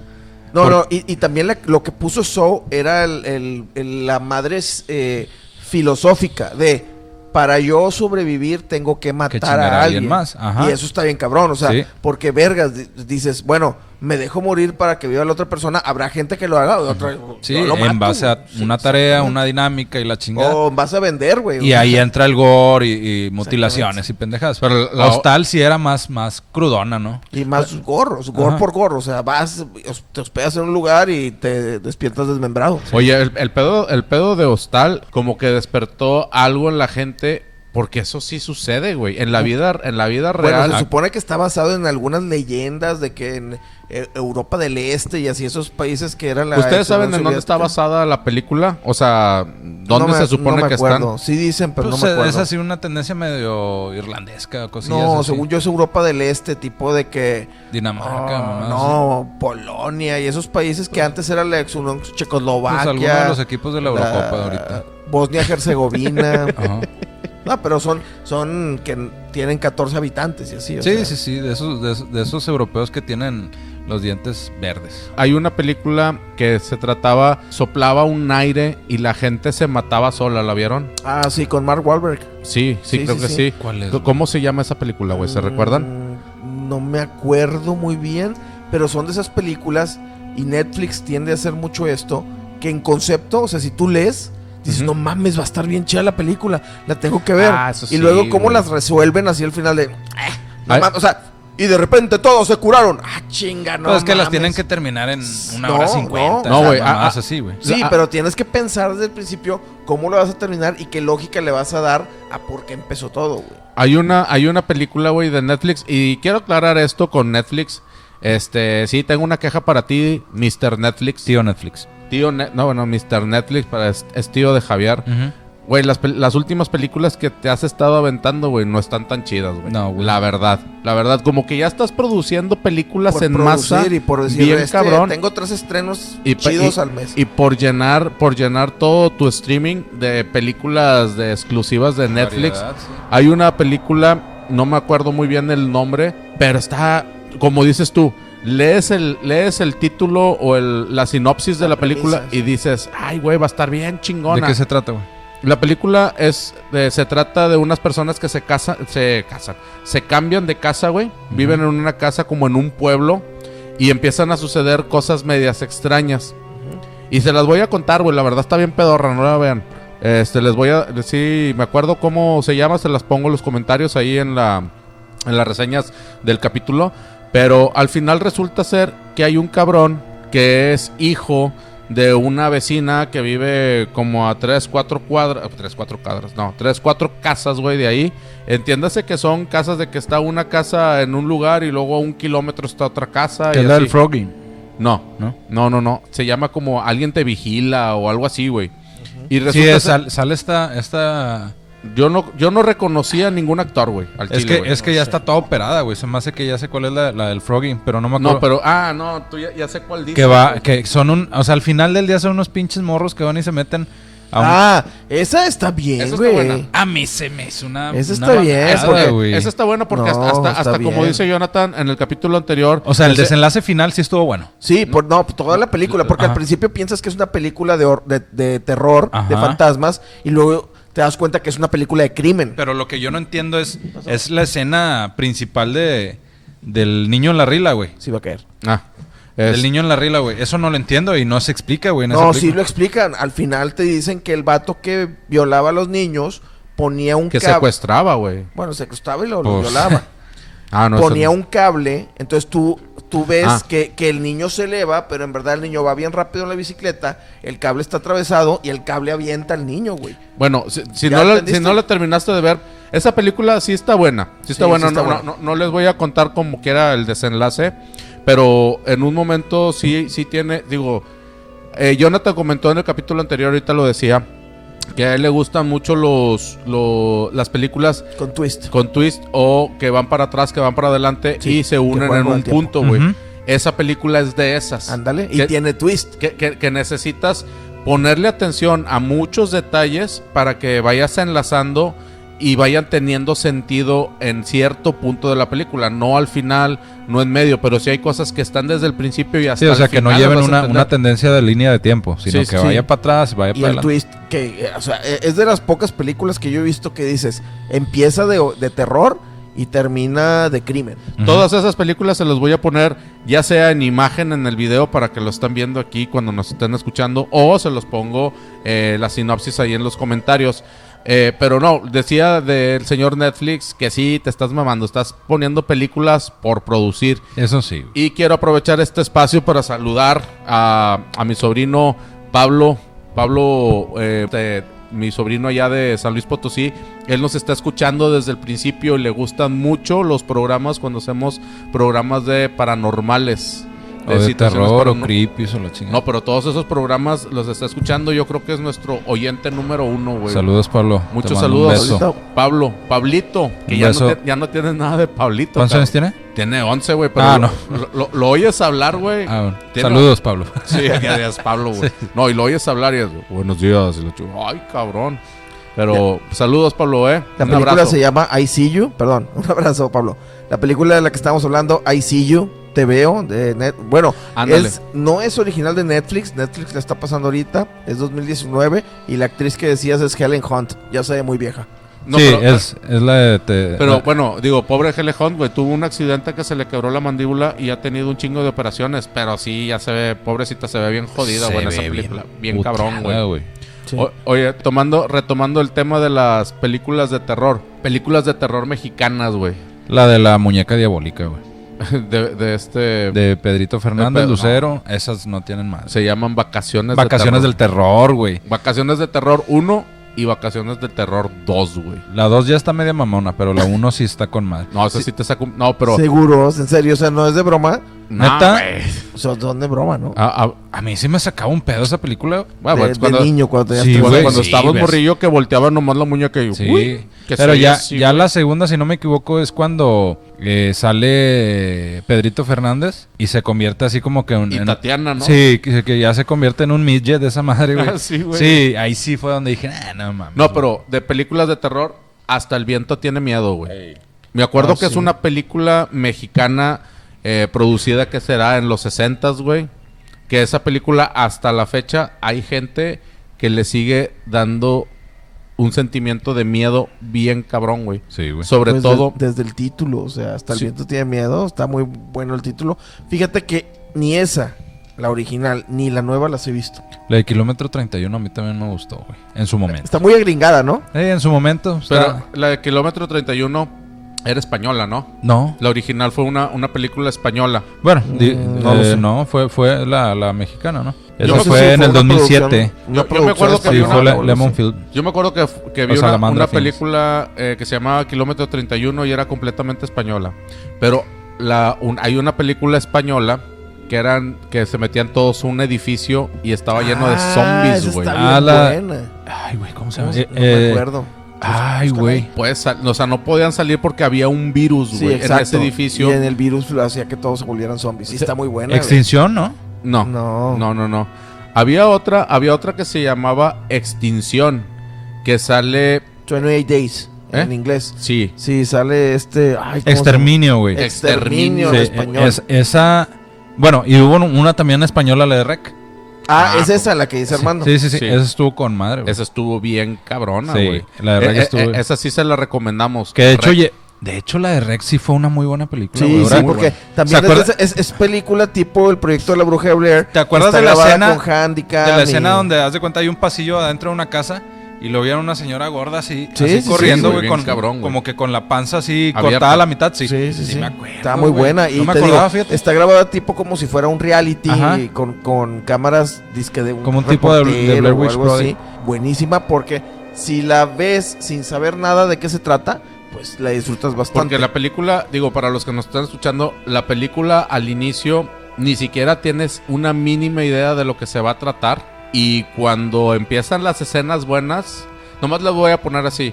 No, Por- no, y, y también la- lo que puso Saw era el- el- el- la madre eh, filosófica de para yo sobrevivir tengo que matar a alguien alguien. más, ajá. Y eso está bien cabrón, o sea, Sí. porque vergas, di- dices, bueno, me dejo morir para que viva la otra persona, habrá gente que lo haga, otra, Sí, lo en mato, base a una tarea, una dinámica y la chingada. O vas a vender, güey. Y ahí entra el gore y, y mutilaciones y pendejadas. Pero la- Hostal sí era más, más crudona, ¿no? Y más gorros, gorro Ajá. por gorro. O sea, vas, te hospedas en un lugar y te despiertas desmembrado. Oye, el, el pedo, el pedo de Hostal como que despertó algo en la gente. Porque eso sí sucede, güey. En la vida, en la vida Bueno, real. se supone que está basado en algunas leyendas de que en eh, Europa del Este y así esos países que eran la. ¿Ustedes saben en dónde está basada la película? O sea, ¿dónde No me- se supone no me que acuerdo. están? Sí dicen, pero Pues, no me acuerdo. es así una tendencia medio irlandesca, cosillas no, así. según yo es Europa del Este, tipo de que... Dinamarca, así. no, Polonia y esos países que antes era la ex Unión Checoslovaquia. Pues algunos de los equipos de la Eurocopa de ahorita. Bosnia-Herzegovina. [laughs] Ajá. No, pero son, son que tienen 14 habitantes y así. o Sí, sea. sí, sí, de esos, de, esos- de esos europeos que tienen los dientes verdes. Hay una película que se trataba, soplaba un aire y la gente se mataba sola, ¿la vieron? Ah, sí, con Mark Wahlberg. Sí, sí, Sí, creo sí, que sí. sí. ¿Cuál es? ¿Cómo se llama esa película, güey? ¿Se recuerdan? Mm, No me acuerdo muy bien, pero son de esas películas y Netflix tiende a hacer mucho esto, que en concepto, o sea, si tú lees, dices, no mames, va a estar bien chida la película, la tengo que ver. Ah, eso y sí, luego cómo güey. las resuelven así al final de... "Eh, no Ay. mames", o sea, y de repente todos se curaron. Ah, chinga, no. No, es que las mames. tienen que terminar en una No, hora cincuenta. No, güey, ah, ah. así, güey. Sí, Ah, pero tienes que pensar desde el principio cómo lo vas a terminar y qué lógica le vas a dar a por qué empezó todo, güey. Hay una, hay una película, güey, de Netflix. Y quiero aclarar esto con Netflix. Este, sí, tengo una queja para ti, Mr. Netflix. Tío Netflix. Tío, Ne- no, bueno, Mr. Netflix, para, es, es tío de Javier. Ujú. Güey, las, las últimas películas que te has estado aventando, güey, no están tan chidas, güey. No, güey. La verdad, la verdad, como que ya estás produciendo películas Por en masa. y por decir, bien este, cabrón. tengo tres estrenos Y chidos y- al mes. Y por llenar, por llenar todo tu streaming de películas de exclusivas de Netflix. Variedad, sí. Hay una película, no me acuerdo muy bien el nombre, pero está, como dices tú, lees el, lees el título o el, la sinopsis de la película premisa, y dices, ay, güey, va a estar bien ¿De chingona. qué se trata, güey? La película es, de- se trata de unas personas que se casan, se casan, se cambian de casa, güey, viven en una casa como en un pueblo y empiezan a suceder cosas medias extrañas. Y se las voy a contar, güey, la verdad está bien pedorra, no la vean. Este, les voy a decir, me acuerdo cómo se llama, se las pongo en los comentarios ahí en la en las reseñas del capítulo, pero al final resulta ser que hay un cabrón que es hijo de una vecina que vive como a 3, 4 cuadras, 3, 4 cuadras, no, 3, 4 casas, güey, de ahí. Entiéndase que son casas de que está una casa en un lugar y luego a un kilómetro está otra casa. Que y es la del así. frogging. No, ¿No? no, no, no. Se llama como alguien te vigila o algo así, güey. Y Sí, resulta es- ser- sal- sale esta, esta... yo no yo no reconocía a ningún actor, güey, al Es chile, que, güey. es que ya está toda operada, güey. Se me hace que ya sé cuál es la, la del frogging, pero no me acuerdo. No, pero ah, no, tú ya, ya sé cuál dices. Que va, güey. que son un... O sea, al final del día son unos pinches morros que van y se meten a un... Ah, esa está bien, güey. buena. A mí se me hizo una... Esa una está bien, güey. Esa está buena porque No, hasta, hasta, como dice Jonathan en el capítulo anterior. O sea, el ese- desenlace final sí estuvo bueno. Sí, por, no, toda la película, porque Ajá. al principio piensas que es una película de, de, de terror, de fantasmas, y luego te das cuenta que es una película de crimen. Pero lo que yo no entiendo es, es la escena principal de del niño en la rila, güey. Sí va a caer. Ah, es- Del niño en la rila, güey. Eso no lo entiendo y no se explica, güey. No, sí lo explican. Al final te dicen que el vato que violaba a los niños ponía un que cable. secuestraba, güey. Bueno, secuestraba y lo, lo Pues- violaba. [laughs] Ah, no. ponía eso no. un cable, entonces tú, tú ves Ah. que, que el niño se eleva, pero en verdad el niño va bien rápido en la bicicleta, el cable está atravesado y el cable avienta al niño, güey. Bueno, si, si ¿Ya no la, si no la terminaste de ver, esa película sí está buena. Sí está Sí, buena. sí está no, buena. no- no- no les voy a contar como que era el desenlace, pero en un momento sí, sí tiene, digo, eh, Jonathan comentó en el capítulo anterior, ahorita lo decía, que a él le gustan mucho los, lo- las películas Con twist. con twist o que van para atrás, que van para adelante Sí, y se unen en un punto, güey. Esa película es de esas. Ándale, y tiene twist. que, que- que necesitas ponerle atención a muchos detalles para que vayas enlazando y vayan teniendo sentido en cierto punto de la película, no al final, no en medio, pero sí hay cosas que están desde el principio y hasta Sí, o sea, el que no final las lleven una, una tendencia de línea de tiempo, sino Sí, que sí. vaya para atrás, vaya Y para el adelante. twist, que, eh, o sea, eh, es de las pocas películas que yo he visto que dices, empieza de, de terror y termina de crimen. Todas esas películas se las voy a poner ya sea en imagen en el video para que lo estén viendo aquí cuando nos estén escuchando o se los pongo eh, la sinopsis ahí en los comentarios. Eh, pero no, decía del señor Netflix que sí, te estás mamando, estás poniendo películas por producir. Eso sí. Y quiero aprovechar este espacio para saludar a, a mi sobrino Pablo. Pablo, eh, de- mi sobrino allá de San Luis Potosí. Él nos está escuchando desde el principio y le gustan mucho los programas cuando hacemos programas de paranormales. O de situaciones terror o creepy, o la chingada. No, pero todos esos programas los está escuchando. Yo creo que es nuestro oyente número uno, güey. Saludos, Pablo. Muchos un saludos. beso. Pablo, Pablito, que Un ya no, beso. te- ya no tienes nada de Pablito. ¿Cuántos años tiene? Tiene 11, güey, pero Ah, lo, no. lo, lo- lo oyes hablar, güey. Ah, bueno. Saludos, Pablo. [laughs] Sí, ya, es Pablo, güey. [laughs] No, y lo oyes hablar y es, buenos días. Y lo chu- Ay, cabrón. Pero saludos, Pablo, ¿eh? La Un película abrazo. se llama I See You, perdón, [laughs] un abrazo Pablo. La película de la que estamos hablando, I See You, te veo, de net, bueno, es, no es original de Netflix, Netflix la está pasando ahorita, es 2019 y la actriz que decías es Helen Hunt, ya se ve muy vieja. No, sí, pero, es, es la de... te- Pero la- bueno, digo, pobre Hele Hunt, güey, tuvo un accidente que se le quebró la mandíbula y ha tenido un chingo de operaciones. Pero sí, ya se ve, pobrecita, se ve bien jodida, güey, en esa película. Bien, cabrón, güey. Sí. Oye, tomando, retomando el tema de las películas de terror. Películas de terror mexicanas, güey. La de la muñeca diabólica, güey. [laughs] De, de este... De Pedrito Fernández, Pedro, Lucero. Esas no tienen más. Se llaman Vacaciones Vacaciones de del Terror. terror, güey. Vacaciones de Terror 1 y Vacaciones de Terror 2, güey. La 2 ya está media mamona, pero la 1 sí está con madre. No, eso sí, te saco... un- No, pero... Seguros, en serio, o sea, no es de broma, ¿Neta? güey. o sea, son de broma, ¿no? A mí sí me sacaba un pedo esa película. bueno, de, pues de niño, cuando tenías Sí, cuando, cuando sí, estabas ves. morrillo que volteaba nomás la muñeca y... Sí. uy, que Pero ya, así, ya la segunda, si no me equivoco, es cuando eh, sale Pedrito Fernández y se convierte así como que en... Y en- Tatiana, ¿no? Sí, que, que ya se convierte en un midget de esa madre, güey. [laughs] Ah, sí, güey. Sí, ahí sí fue donde dije, "Ah, no mames. No, pero de películas de terror, hasta el viento tiene miedo, güey. Me acuerdo Ah, que es una película mexicana eh, producida que será en los 60 güey. Que esa película hasta la fecha hay gente que le sigue dando un sentimiento de miedo bien cabrón, güey. Sí, güey. Sobre Pues todo... de- desde el título, o sea, hasta el Sí. viento tiene miedo, está muy bueno el título. Fíjate que ni esa, la original, ni la nueva las he visto. La de Kilómetro 31 a mí también me gustó, güey. En su momento. Está muy agringada, ¿no? Eh, en su momento. Pero está- la de Kilómetro 31 era española, ¿no? No. La original fue una, una película española. Bueno, di- Mm, no, no fue, fue la, la mexicana, ¿no? Eso Yo me fue en el una 2007. producción- una Yo- yo me acuerdo que Sí, había fue una- Le- Lemon Field. Yo me acuerdo que, que vi O una, Salamandra una Films. película eh, que se llamaba Kilómetro 31 y era completamente española. Pero la, un- hay una película española que eran que se metían todos a un edificio y estaba lleno de Ah, zombies, güey. Ah, la-. Ay, güey, ¿cómo se No, llama? no me acuerdo. Ay, güey. Pues, o sea, no podían salir porque había un virus, Sí, güey, en exacto. ese edificio. Y en el virus lo hacía que todos se volvieran zombies. Sí, está muy buena. Extinción, ¿no? No, No. no, no, no. Había otra, había otra que se llamaba Extinción, que sale, 28 Days ¿Eh? en inglés. sí, Sí, sale este. ay, ¿cómo se Exterminio, güey. llama? Exterminio Sí, en español. es- esa. Bueno, y hubo una también española, la de Rec. Ah, Ah, es esa la que dice Armando. Sí, sí, sí. Sí. Esa estuvo con madre, güey. esa estuvo bien cabrona, Sí, güey. la de Rec Eh, eh, estuvo- eh, esa sí se la recomendamos. Que de hecho, Rec. de hecho, la de Rec sí fue una muy buena película. Sí, güey. sí, porque ¿Se también es, es, es película tipo el proyecto de la bruja de Blair. ¿Te acuerdas de la escena- con handicap De la y- escena donde haz de cuenta hay un pasillo adentro de una casa y lo vieron una señora gorda así, Sí, así sí, corriendo, güey, con, cabrón, como que con la panza así Abierta. cortada a la mitad, sí. Sí, sí, sí. me acuerdo, Está muy buena. Y no me te acordaba, digo, fíjate. está grabada tipo como si fuera un reality Ajá. con, con cámaras disque de un Como un tipo de- Blair Witch así. Buenísima porque si la ves sin saber nada de qué se trata, pues la disfrutas bastante. Porque la película, digo, para los que nos están escuchando, la película al inicio ni siquiera tienes una mínima idea de lo que se va a tratar. Y cuando empiezan las escenas buenas, nomás les voy a poner así.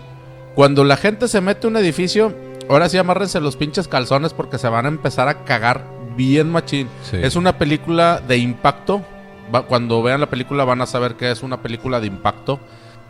Cuando la gente se mete a un edificio, ahora sí amárrense los pinches calzones porque se van a empezar a cagar bien machín. Sí. Es una película de impacto. Va- Cuando vean la película van a saber que es una película de impacto.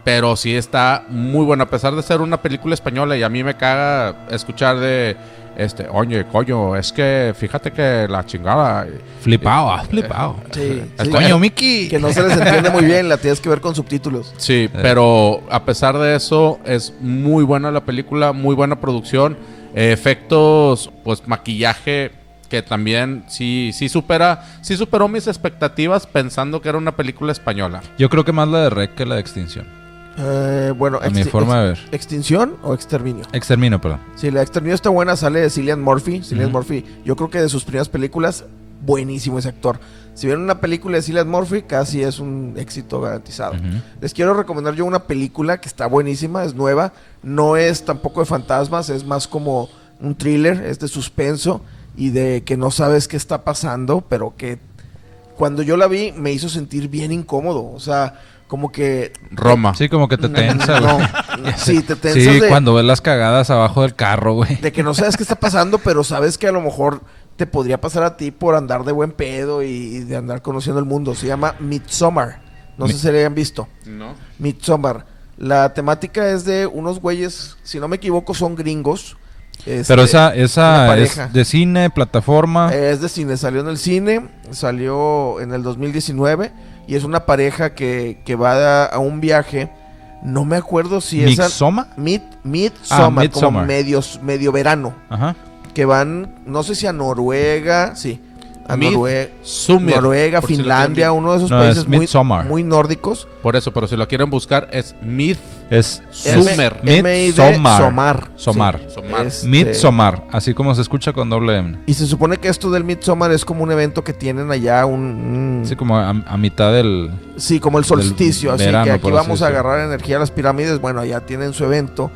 Pero sí está muy buena. A pesar de ser una película española. Y a mí me caga escuchar de... Este, oye, coño, es que fíjate que la chingada... Flipado, ah, flipado. Sí, El sí. Coño, Mickey. que no se les entiende muy bien, la tienes que ver con subtítulos. Sí, pero a pesar de eso, es muy buena la película, muy buena producción. eh, efectos, pues maquillaje que también sí, sí supera, sí superó mis expectativas pensando que era una película española. Yo creo que más la de Rec que la de Extinción. Eh, bueno, A mi exti- forma de ver. ex- ¿extinción o exterminio? Exterminio, perdón. Sí, la exterminio está buena, sale Cillian Murphy. Cillian. Murphy, yo creo que de sus primeras películas, buenísimo ese actor. Si vieron una película de Cillian Murphy, casi es un éxito garantizado. Les quiero recomendar yo una película que está buenísima, es nueva, no es tampoco de fantasmas, es más como un thriller, es de suspenso y de que no sabes qué está pasando, pero que cuando yo la vi me hizo sentir bien incómodo, o sea, como que Roma. Sí, como que te tensa, güey. no, sí, te tensas Sí, de, cuando ves las cagadas abajo del carro, güey. de que no sabes qué está pasando, pero sabes que a lo mejor te podría pasar a ti por andar de buen pedo y, y de andar conociendo el mundo. Se llama Midsommar. No sé si le hayan visto. ¿No? Midsommar. La temática es de unos güeyes, si no me equivoco, son gringos. Este, Pero esa, esa pareja. es de cine, plataforma. Es de cine, salió en el cine, salió en el 2019 y es una pareja que, que va a, a un viaje. No me acuerdo si es ¿Mixoma? Mid, Ah, como medio, medio verano. Ajá. Que van, no sé si a Noruega, sí, a Mid- Noruega, Summer, Noruega, si Finlandia, uno de esos No, países es muy, nórdicos. Por eso, pero si lo quieren buscar es Myth Es Summer. es Midsommar. Somar. Somar. Sí. Somar. Este, Midsommar, así como se escucha con doble M. Y se supone que esto del Midsommar es como un evento que tienen allá, un... un- Así como a, a mitad del... Sí, como el solsticio, así verano, que aquí así vamos a agarrar energía a las pirámides, bueno, allá tienen su evento.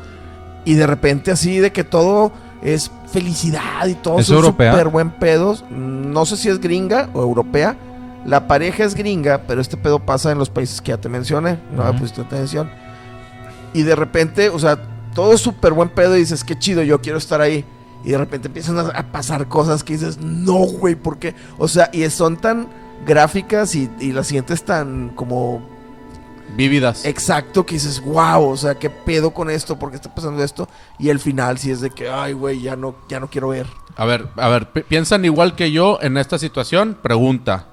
Y de repente así de que todo es felicidad y todo ¿Es europea? súper buen pedos. No sé si es gringa o europea. La pareja es gringa, pero este pedo pasa en los países que ya te mencioné. No me Ujú. pusiste atención. Y de repente, o sea, todo es súper buen pedo y dices, qué chido, yo quiero estar ahí. Y de repente empiezan a, pasar cosas que dices, no, güey, ¿por qué? O sea, y son tan gráficas y, y las siguientes tan como Vívidas. exacto que dices, wow, o sea, qué pedo con esto, por qué está pasando esto. Y el final sí es de que, ay, güey, ya no, ya no quiero ver. A ver, a ver, pi- ¿piensan igual que yo en esta situación? Pregunta.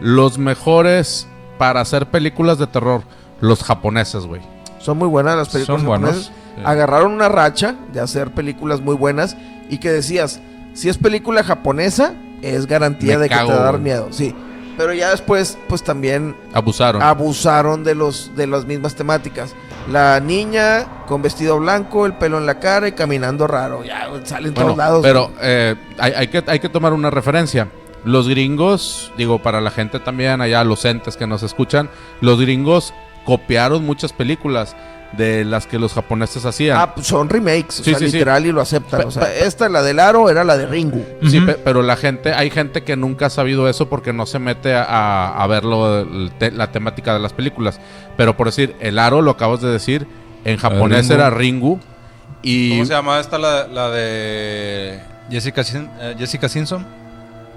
Los mejores para hacer películas de terror, los japoneses, güey. Son muy buenas las películas Son buenos. japonesas. Sí. Agarraron una racha de hacer películas muy buenas y que decías, si es película japonesa, es garantía Me de que te va a dar miedo, sí. Pero ya después, pues también Abusaron. abusaron de los de las mismas temáticas. La niña con vestido blanco, el pelo en la cara y caminando raro. Ya sale en Bueno, todos lados. pero eh, hay, hay que, hay que tomar una referencia. los gringos, digo, para la gente también allá, los entes que nos escuchan, los gringos copiaron muchas películas de las que los japoneses hacían. Ah, pues son remakes, o Sí, sea, sí, sí. literal y lo aceptan. Pe- o sea, esta, la del aro, era la de Ringu. Sí, Ujú. pe- pero la gente, hay gente que nunca ha sabido eso porque no se mete a, a verlo, el te- la temática de las películas. Pero por decir, el aro, lo acabas de decir, en japonés Ringu. era Ringu. Y ¿Cómo se llama esta la, la de Jessica, Sin- eh, Jessica Simpson?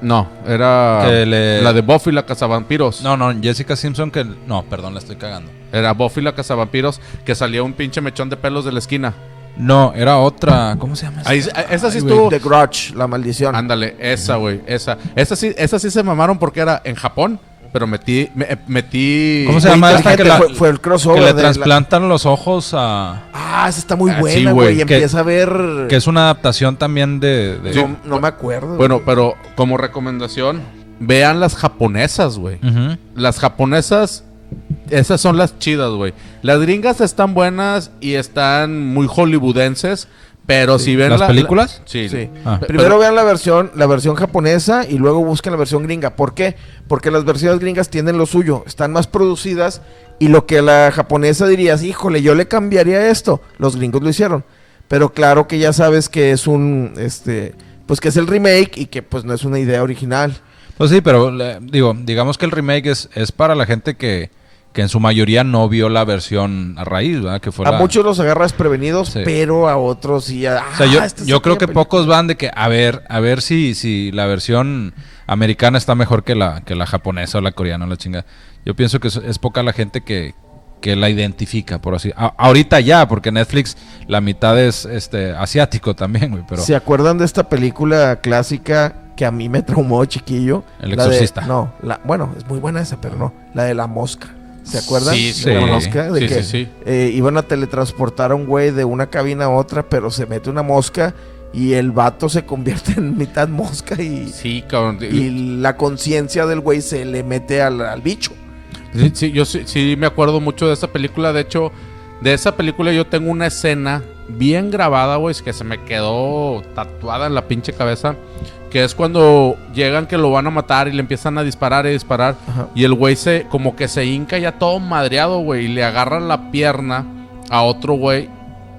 No, era Que le- la de Buffy la cazavampiros. No, no, Jessica Simpson que... No, perdón, la estoy cagando. Era Buffy la cazavampiros que salía un pinche mechón de pelos de la esquina. No, era otra... ¿Cómo se llama? Ahí, esta? esa sí Ay, estuvo. The Grudge, la maldición. Ándale, esa, güey, esa. Esa sí, esa sí se mamaron porque era en Japón, pero metí, me- eh, metí. ¿Cómo se llama esta que la- fue, fue el crossover Que le de la- trasplantan los ojos a... Ah, esa está muy Ah, buena, güey, y empieza a ver... Que es una adaptación también de... de- no, no me acuerdo. Bueno, pero como recomendación, vean las japonesas, güey. Las japonesas, esas son las chidas, güey. Las gringas están buenas y están muy hollywoodenses, pero si ven ¿Las la- películas? la- sí. Sí. Ah. Primero pero- vean la versión, la versión japonesa y luego busquen la versión gringa. ¿Por qué? Porque las versiones gringas tienen lo suyo, están más producidas y lo que la japonesa dirías, híjole, yo le cambiaría esto. Los gringos lo hicieron. Pero claro que ya sabes que es un, este, pues que es el remake y que pues no es una idea original. Pues sí, pero le- digo, digamos que el remake es, es para la gente que, que en su mayoría no vio la versión a raíz, ¿verdad? Que fue a la- muchos los agarras prevenidos, Sí. pero a otros sí. ah, O sea, yo, esta es yo creo que película. pocos van de que a ver, a ver si, si la versión americana está mejor que la, que la japonesa o la coreana o la chinga. Yo pienso que es, es poca la gente que, que la identifica, por así. A- ahorita ya, porque Netflix la mitad es este asiático también, güey, pero ¿Se acuerdan de esta película clásica que a mí me traumó chiquillo? El La de- Exorcista. no, la, bueno, es muy buena esa, pero no. La de la mosca. ¿Se acuerdan? Sí, sí. De mosca. De Sí, que sí, sí. eh, iban a teletransportar a un güey de una cabina a otra, pero se mete una mosca y el vato se convierte [laughs] en mitad mosca y, Sí, cabrón. y la conciencia del güey se le mete al, al bicho. Sí, yo sí, sí me acuerdo mucho de esa película. De hecho, de esa película yo tengo una escena bien grabada, güey, que se me quedó tatuada en la pinche cabeza. Que es cuando llegan que lo van a matar y le empiezan a disparar y disparar. Ajá. Y el güey se, como que se hinca ya todo madreado, güey. Y le agarran la pierna a otro güey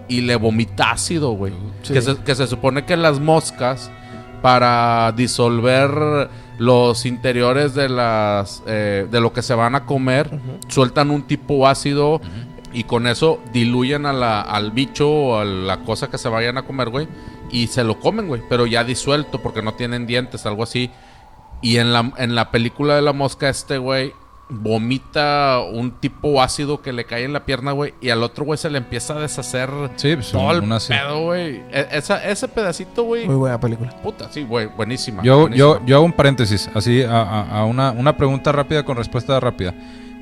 y le vomita ácido, güey. Sí. Que, se, que se supone que las moscas, para disolver los interiores de las eh, de lo que se van a comer, sueltan un tipo ácido y con eso diluyen a la- al bicho o a la cosa que se vayan a comer, güey. Y se lo comen, güey. Pero ya disuelto porque no tienen dientes, algo así. Y en la, en la película de la mosca, este güey vomita un tipo ácido que le cae en la pierna, güey. Y al otro güey se le empieza a deshacer Sí, pues, todo el pedo, güey. E- esa- ese pedacito, güey. Muy buena película. Puta, sí, güey. Buenísima. yo, buenísima. yo, yo hago un paréntesis, así a, a- a una, una pregunta rápida con respuesta rápida.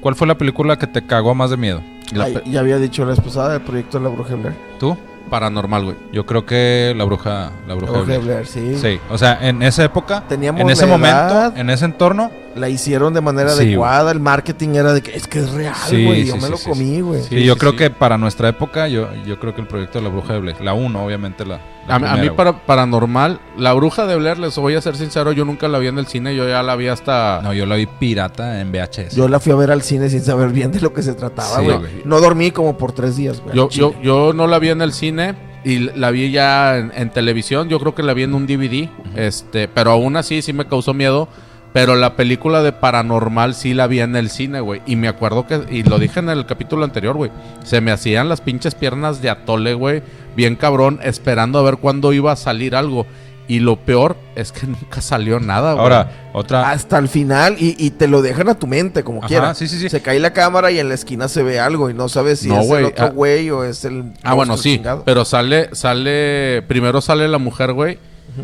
¿Cuál fue la película que te cagó más de miedo? La Ay, pe- ya había dicho la vez pasada el proyecto de la Bruja Blair. ¿Tú? Paranormal, güey. Yo creo que la bruja, la La bruja de Bruja de Blair. Blair, sí. Sí, o sea, en esa época, Teníamos en ese la momento, edad. en ese entorno, La hicieron de manera Sí, adecuada. El marketing era de que es que es real, Sí, güey. sí, yo me sí, lo comí, güey. sí, Sí, yo sí, creo sí. que para nuestra época, yo, yo creo que el proyecto de la bruja de Blair, la 1, obviamente la, la A, mí- a mí primera, güey. para paranormal, la bruja de Blair, les voy a ser sincero, yo nunca la vi en el cine, yo ya la vi hasta... No, yo la vi pirata en VHS. Yo la fui a ver al cine sin saber bien de lo que se trataba, güey. güey. no dormí como por tres días, güey. Yo, yo, yo no la vi en el cine y la vi ya en, en televisión, yo creo que la vi en un DVD, este, pero aún así sí me causó miedo. Pero la película de Paranormal sí la vi en el cine, güey. Y me acuerdo que, y lo dije en el capítulo anterior, güey. Se me hacían las pinches piernas de atole, güey. Bien cabrón, esperando a ver cuándo iba a salir algo. Y lo peor es que [laughs] nunca salió nada, güey. Ahora, otra... Hasta el final y, y te lo dejan a tu mente como Ajá, quiera. sí, sí, sí. Se cae la cámara y en la esquina se ve algo y no sabes si No, es el otro ah. güey o es el. Ah, bueno, sí. chingado. Pero sale, sale, primero sale la mujer, güey.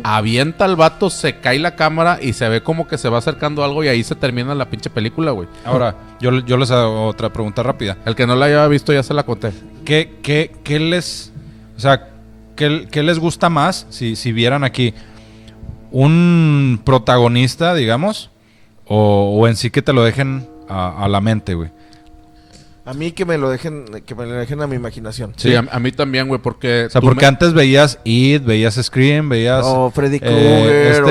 Avienta al vato, se cae la cámara y se ve como que se va acercando algo y ahí se termina la pinche película, güey. Ahora, yo, yo les hago otra pregunta rápida. El que no la haya visto ya se la conté. ¿Qué, qué, qué les... O sea, ¿qué, les gusta más si, si vieran aquí un protagonista, digamos? O, o en sí que te lo dejen a, a la mente, güey. A mí que me lo dejen, que me lo dejen a mi imaginación. Sí, a, a mí también, güey, porque... O sea, tú porque me- antes veías It, veías Scream, veías O Freddy eh, Krueger, o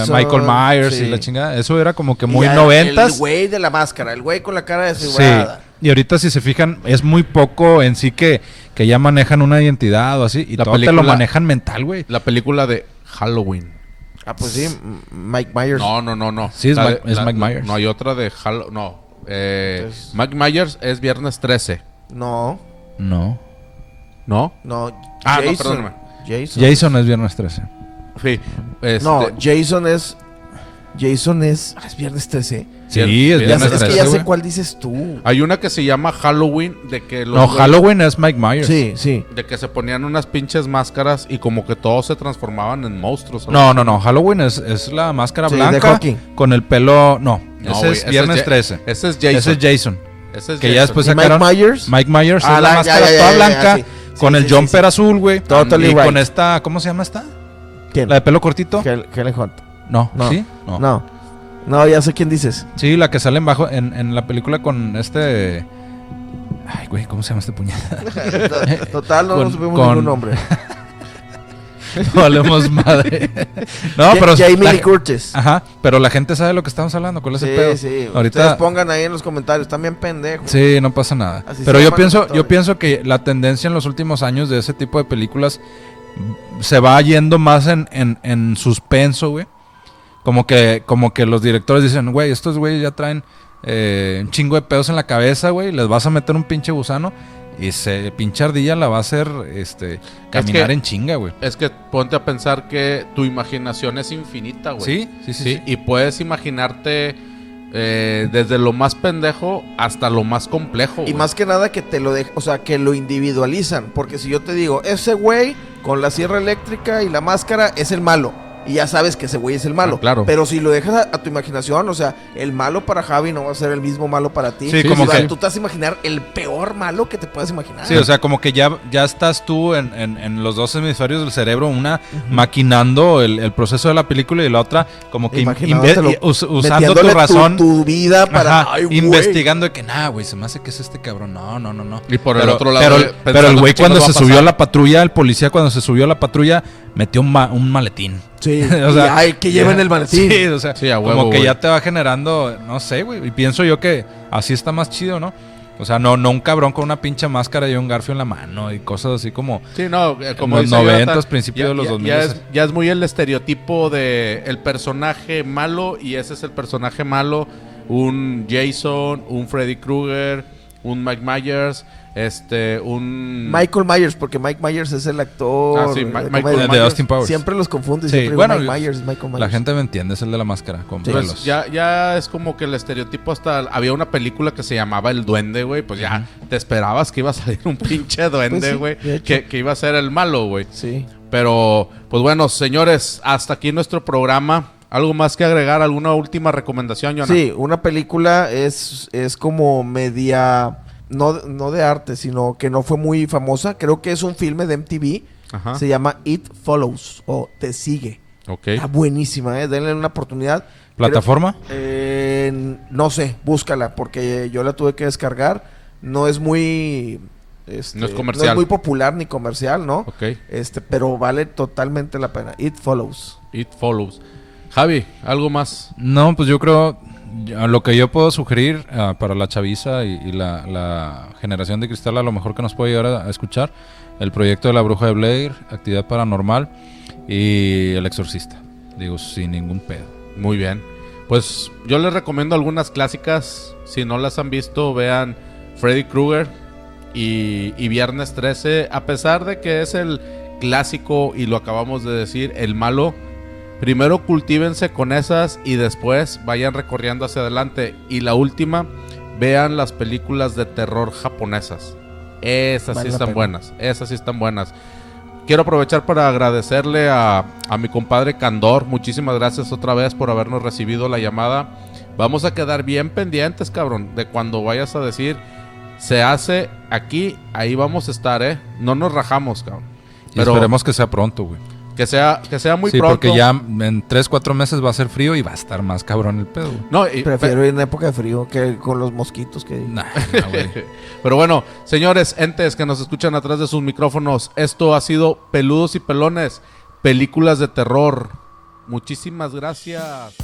este, Michael Myers sí. y la chingada. Eso era como que muy noventas. El güey de la máscara, el güey con la cara Sí. desfigurada. Y ahorita si se fijan, es muy poco en sí que, que ya manejan una identidad o así. Y La todo te lo película- manejan mental, güey. La película de Halloween. Ah, pues sí, Mike Myers. No, no, no, no. Sí, es La Mike- de- es la- Mike Myers. No, hay otra de Halloween. No. Eh, Entonces- Mike Myers es viernes 13. No, No. ¿No? no. Ah, no, Jason. perdóname. Jason. Jason es viernes 13. Sí. Este, No, Jason es. Jason es. ah, es viernes 13. Sí, es viernes viernes sé, es que 13. ya sé cuál dices tú. Hay una que se llama Halloween de que los No, güeyes- Halloween es Mike Myers. Sí, sí. de que se ponían unas pinches máscaras y como que todos se transformaban en monstruos. No, no, no. Halloween es, es la máscara Sí, de blanca hockey. con el pelo. No, No, ese güey, es viernes Ja- 13. Ese es Jason. Ese es Jason. Ese es Que ya Jason. después ¿Y Mike sacaron. Myers? Mike Myers Ah, es la, la- ya, máscara ya, ya, toda ya, ya, blanca sí. Sí, con sí, el sí, jumper sí. azul, güey. Totally y right. con esta, ¿cómo se llama esta? ¿Quién? La de pelo cortito. Hel- Helen Hunt. No, No. ¿sí? No. No. No, ya sé quién dices. Sí, la que sale en bajo en, en la película con este Ay, güey, ¿cómo se llama este puñal? [laughs] Total, no Con- nos supimos con- ningún nombre. [laughs] [laughs] no hablemos madre. no, pero Jamie la- Curtis. Ajá, pero la gente sabe lo que estamos hablando, ¿cuál es el Sí, pedo? sí. Ahorita Ustedes pongan ahí en los comentarios. También pendejos. Sí, no pasa nada. Así Pero yo pienso, yo pienso que la tendencia en los últimos años de ese tipo de películas se va yendo más en, en, en suspenso, güey. Como que, como que los directores dicen, güey, estos güeyes ya traen eh, un chingo de pedos en la cabeza, güey. Les vas a meter un pinche gusano y se pinche ardilla la va a hacer este caminar que- en chinga, güey. Es que ponte a pensar que tu imaginación es infinita, güey. Sí, sí, sí, Sí, sí. y puedes imaginarte eh, desde lo más pendejo hasta lo más complejo. Y más que nada que te lo de, o sea, que lo individualizan. Porque si yo te digo, ese güey con la sierra eléctrica y la máscara es el malo. Y ya sabes que ese güey es el malo. Ah, claro. Pero si lo dejas a, a tu imaginación, o sea, el malo para Javi no va a ser el mismo malo para ti. Sí, O como sea, que- tú te vas a imaginar el peor malo que te puedas imaginar. Sí, o sea, como que ya, ya estás tú en, en- en los dos hemisferios del cerebro, una maquinando el, el proceso de la película y la otra como que us- usando tu razón, Tu, vida para. ajá, Ay, güey. investigando de que, nah, güey, se me hace que es este cabrón. No, no, no, no. Y por el otro lado, Pero, pero el güey cuando se subió a la patrulla, el policía cuando se subió a la patrulla, metió un, ma- un maletín. Sí, [laughs] O y, sea, ay, que lleven ya- el maletín. Sí, o sea, Sí, a como que güey. ya te va generando, no sé, güey. Y pienso yo que así está más chido, ¿no? O sea, no, no un cabrón con una pinche máscara y un garfio en la mano y cosas así como... Sí, no, eh, como los dice 90s, Jonathan, principios ya- de los ya- 2000s. Ya es, ya es muy el estereotipo de el personaje malo y ese es el personaje malo. Un Jason, un Freddy Krueger, un Mike Myers, este, un... Michael Myers, porque Mike Myers es el actor. Ah, sí, de. Michael de Myers. Austin Powers. Siempre los confundo y Sí, siempre digo bueno, Mike Myers, Michael Myers. La gente me entiende, es el de la máscara, con Sí. Pues ya, ya es como que el estereotipo hasta... Había una película que se llamaba El Duende, güey. Pues ya te esperabas que iba a salir un pinche duende, Pues sí, güey. que, que iba a ser el malo, güey. Sí. Pero, pues bueno, señores, hasta aquí nuestro programa. ¿Algo más que agregar? ¿Alguna última recomendación, Jonah? Sí, una película es, es como media. No, no de arte, sino que no fue muy famosa. Creo que es un filme de MTV. Ajá. Se llama It Follows o Te Sigue. Ok. Está buenísima, ¿eh? Denle una oportunidad. ¿Plataforma? Creo- eh, no sé, búscala, porque yo la tuve que descargar. No es muy. este, No es comercial. muy popular ni comercial, ¿no? Ok. Este, pero vale totalmente la pena. It Follows. It follows. Javi, ¿algo más? No, pues yo creo, lo que yo puedo sugerir ah, para la chaviza y, la, generación de cristal, a lo mejor que nos puede llegar a, a escuchar, el proyecto de la bruja de Blair, actividad paranormal y el exorcista. Digo, sin ningún pedo. Muy bien. Pues yo les recomiendo algunas clásicas. Si no las han visto, vean Freddy Krueger y, y Viernes 13. A pesar de que es el clásico y lo acabamos de decir, el malo. Primero cultívense con esas y después vayan recorriendo hacia adelante. Y la última, vean las películas de terror japonesas. Esas Vale sí están pena. buenas. Esas sí están buenas. Quiero aprovechar para agradecerle a, a mi compadre Candor. Muchísimas gracias otra vez por habernos recibido la llamada. Vamos a quedar bien pendientes, cabrón, de cuando vayas a decir se hace aquí, ahí vamos a estar, ¿eh? No nos rajamos, cabrón. Y esperemos que sea pronto, güey. Que sea, que sea muy sí, pronto. porque ya en 3, 4 meses va a ser frío y va a estar más cabrón el pedo. No, y- Prefiero ir en época de frío que con los mosquitos que... Nah, [laughs] nah, güey. Pero bueno, señores, entes que nos escuchan atrás de sus micrófonos, esto ha sido Peludos y Pelones, películas de terror. Muchísimas gracias.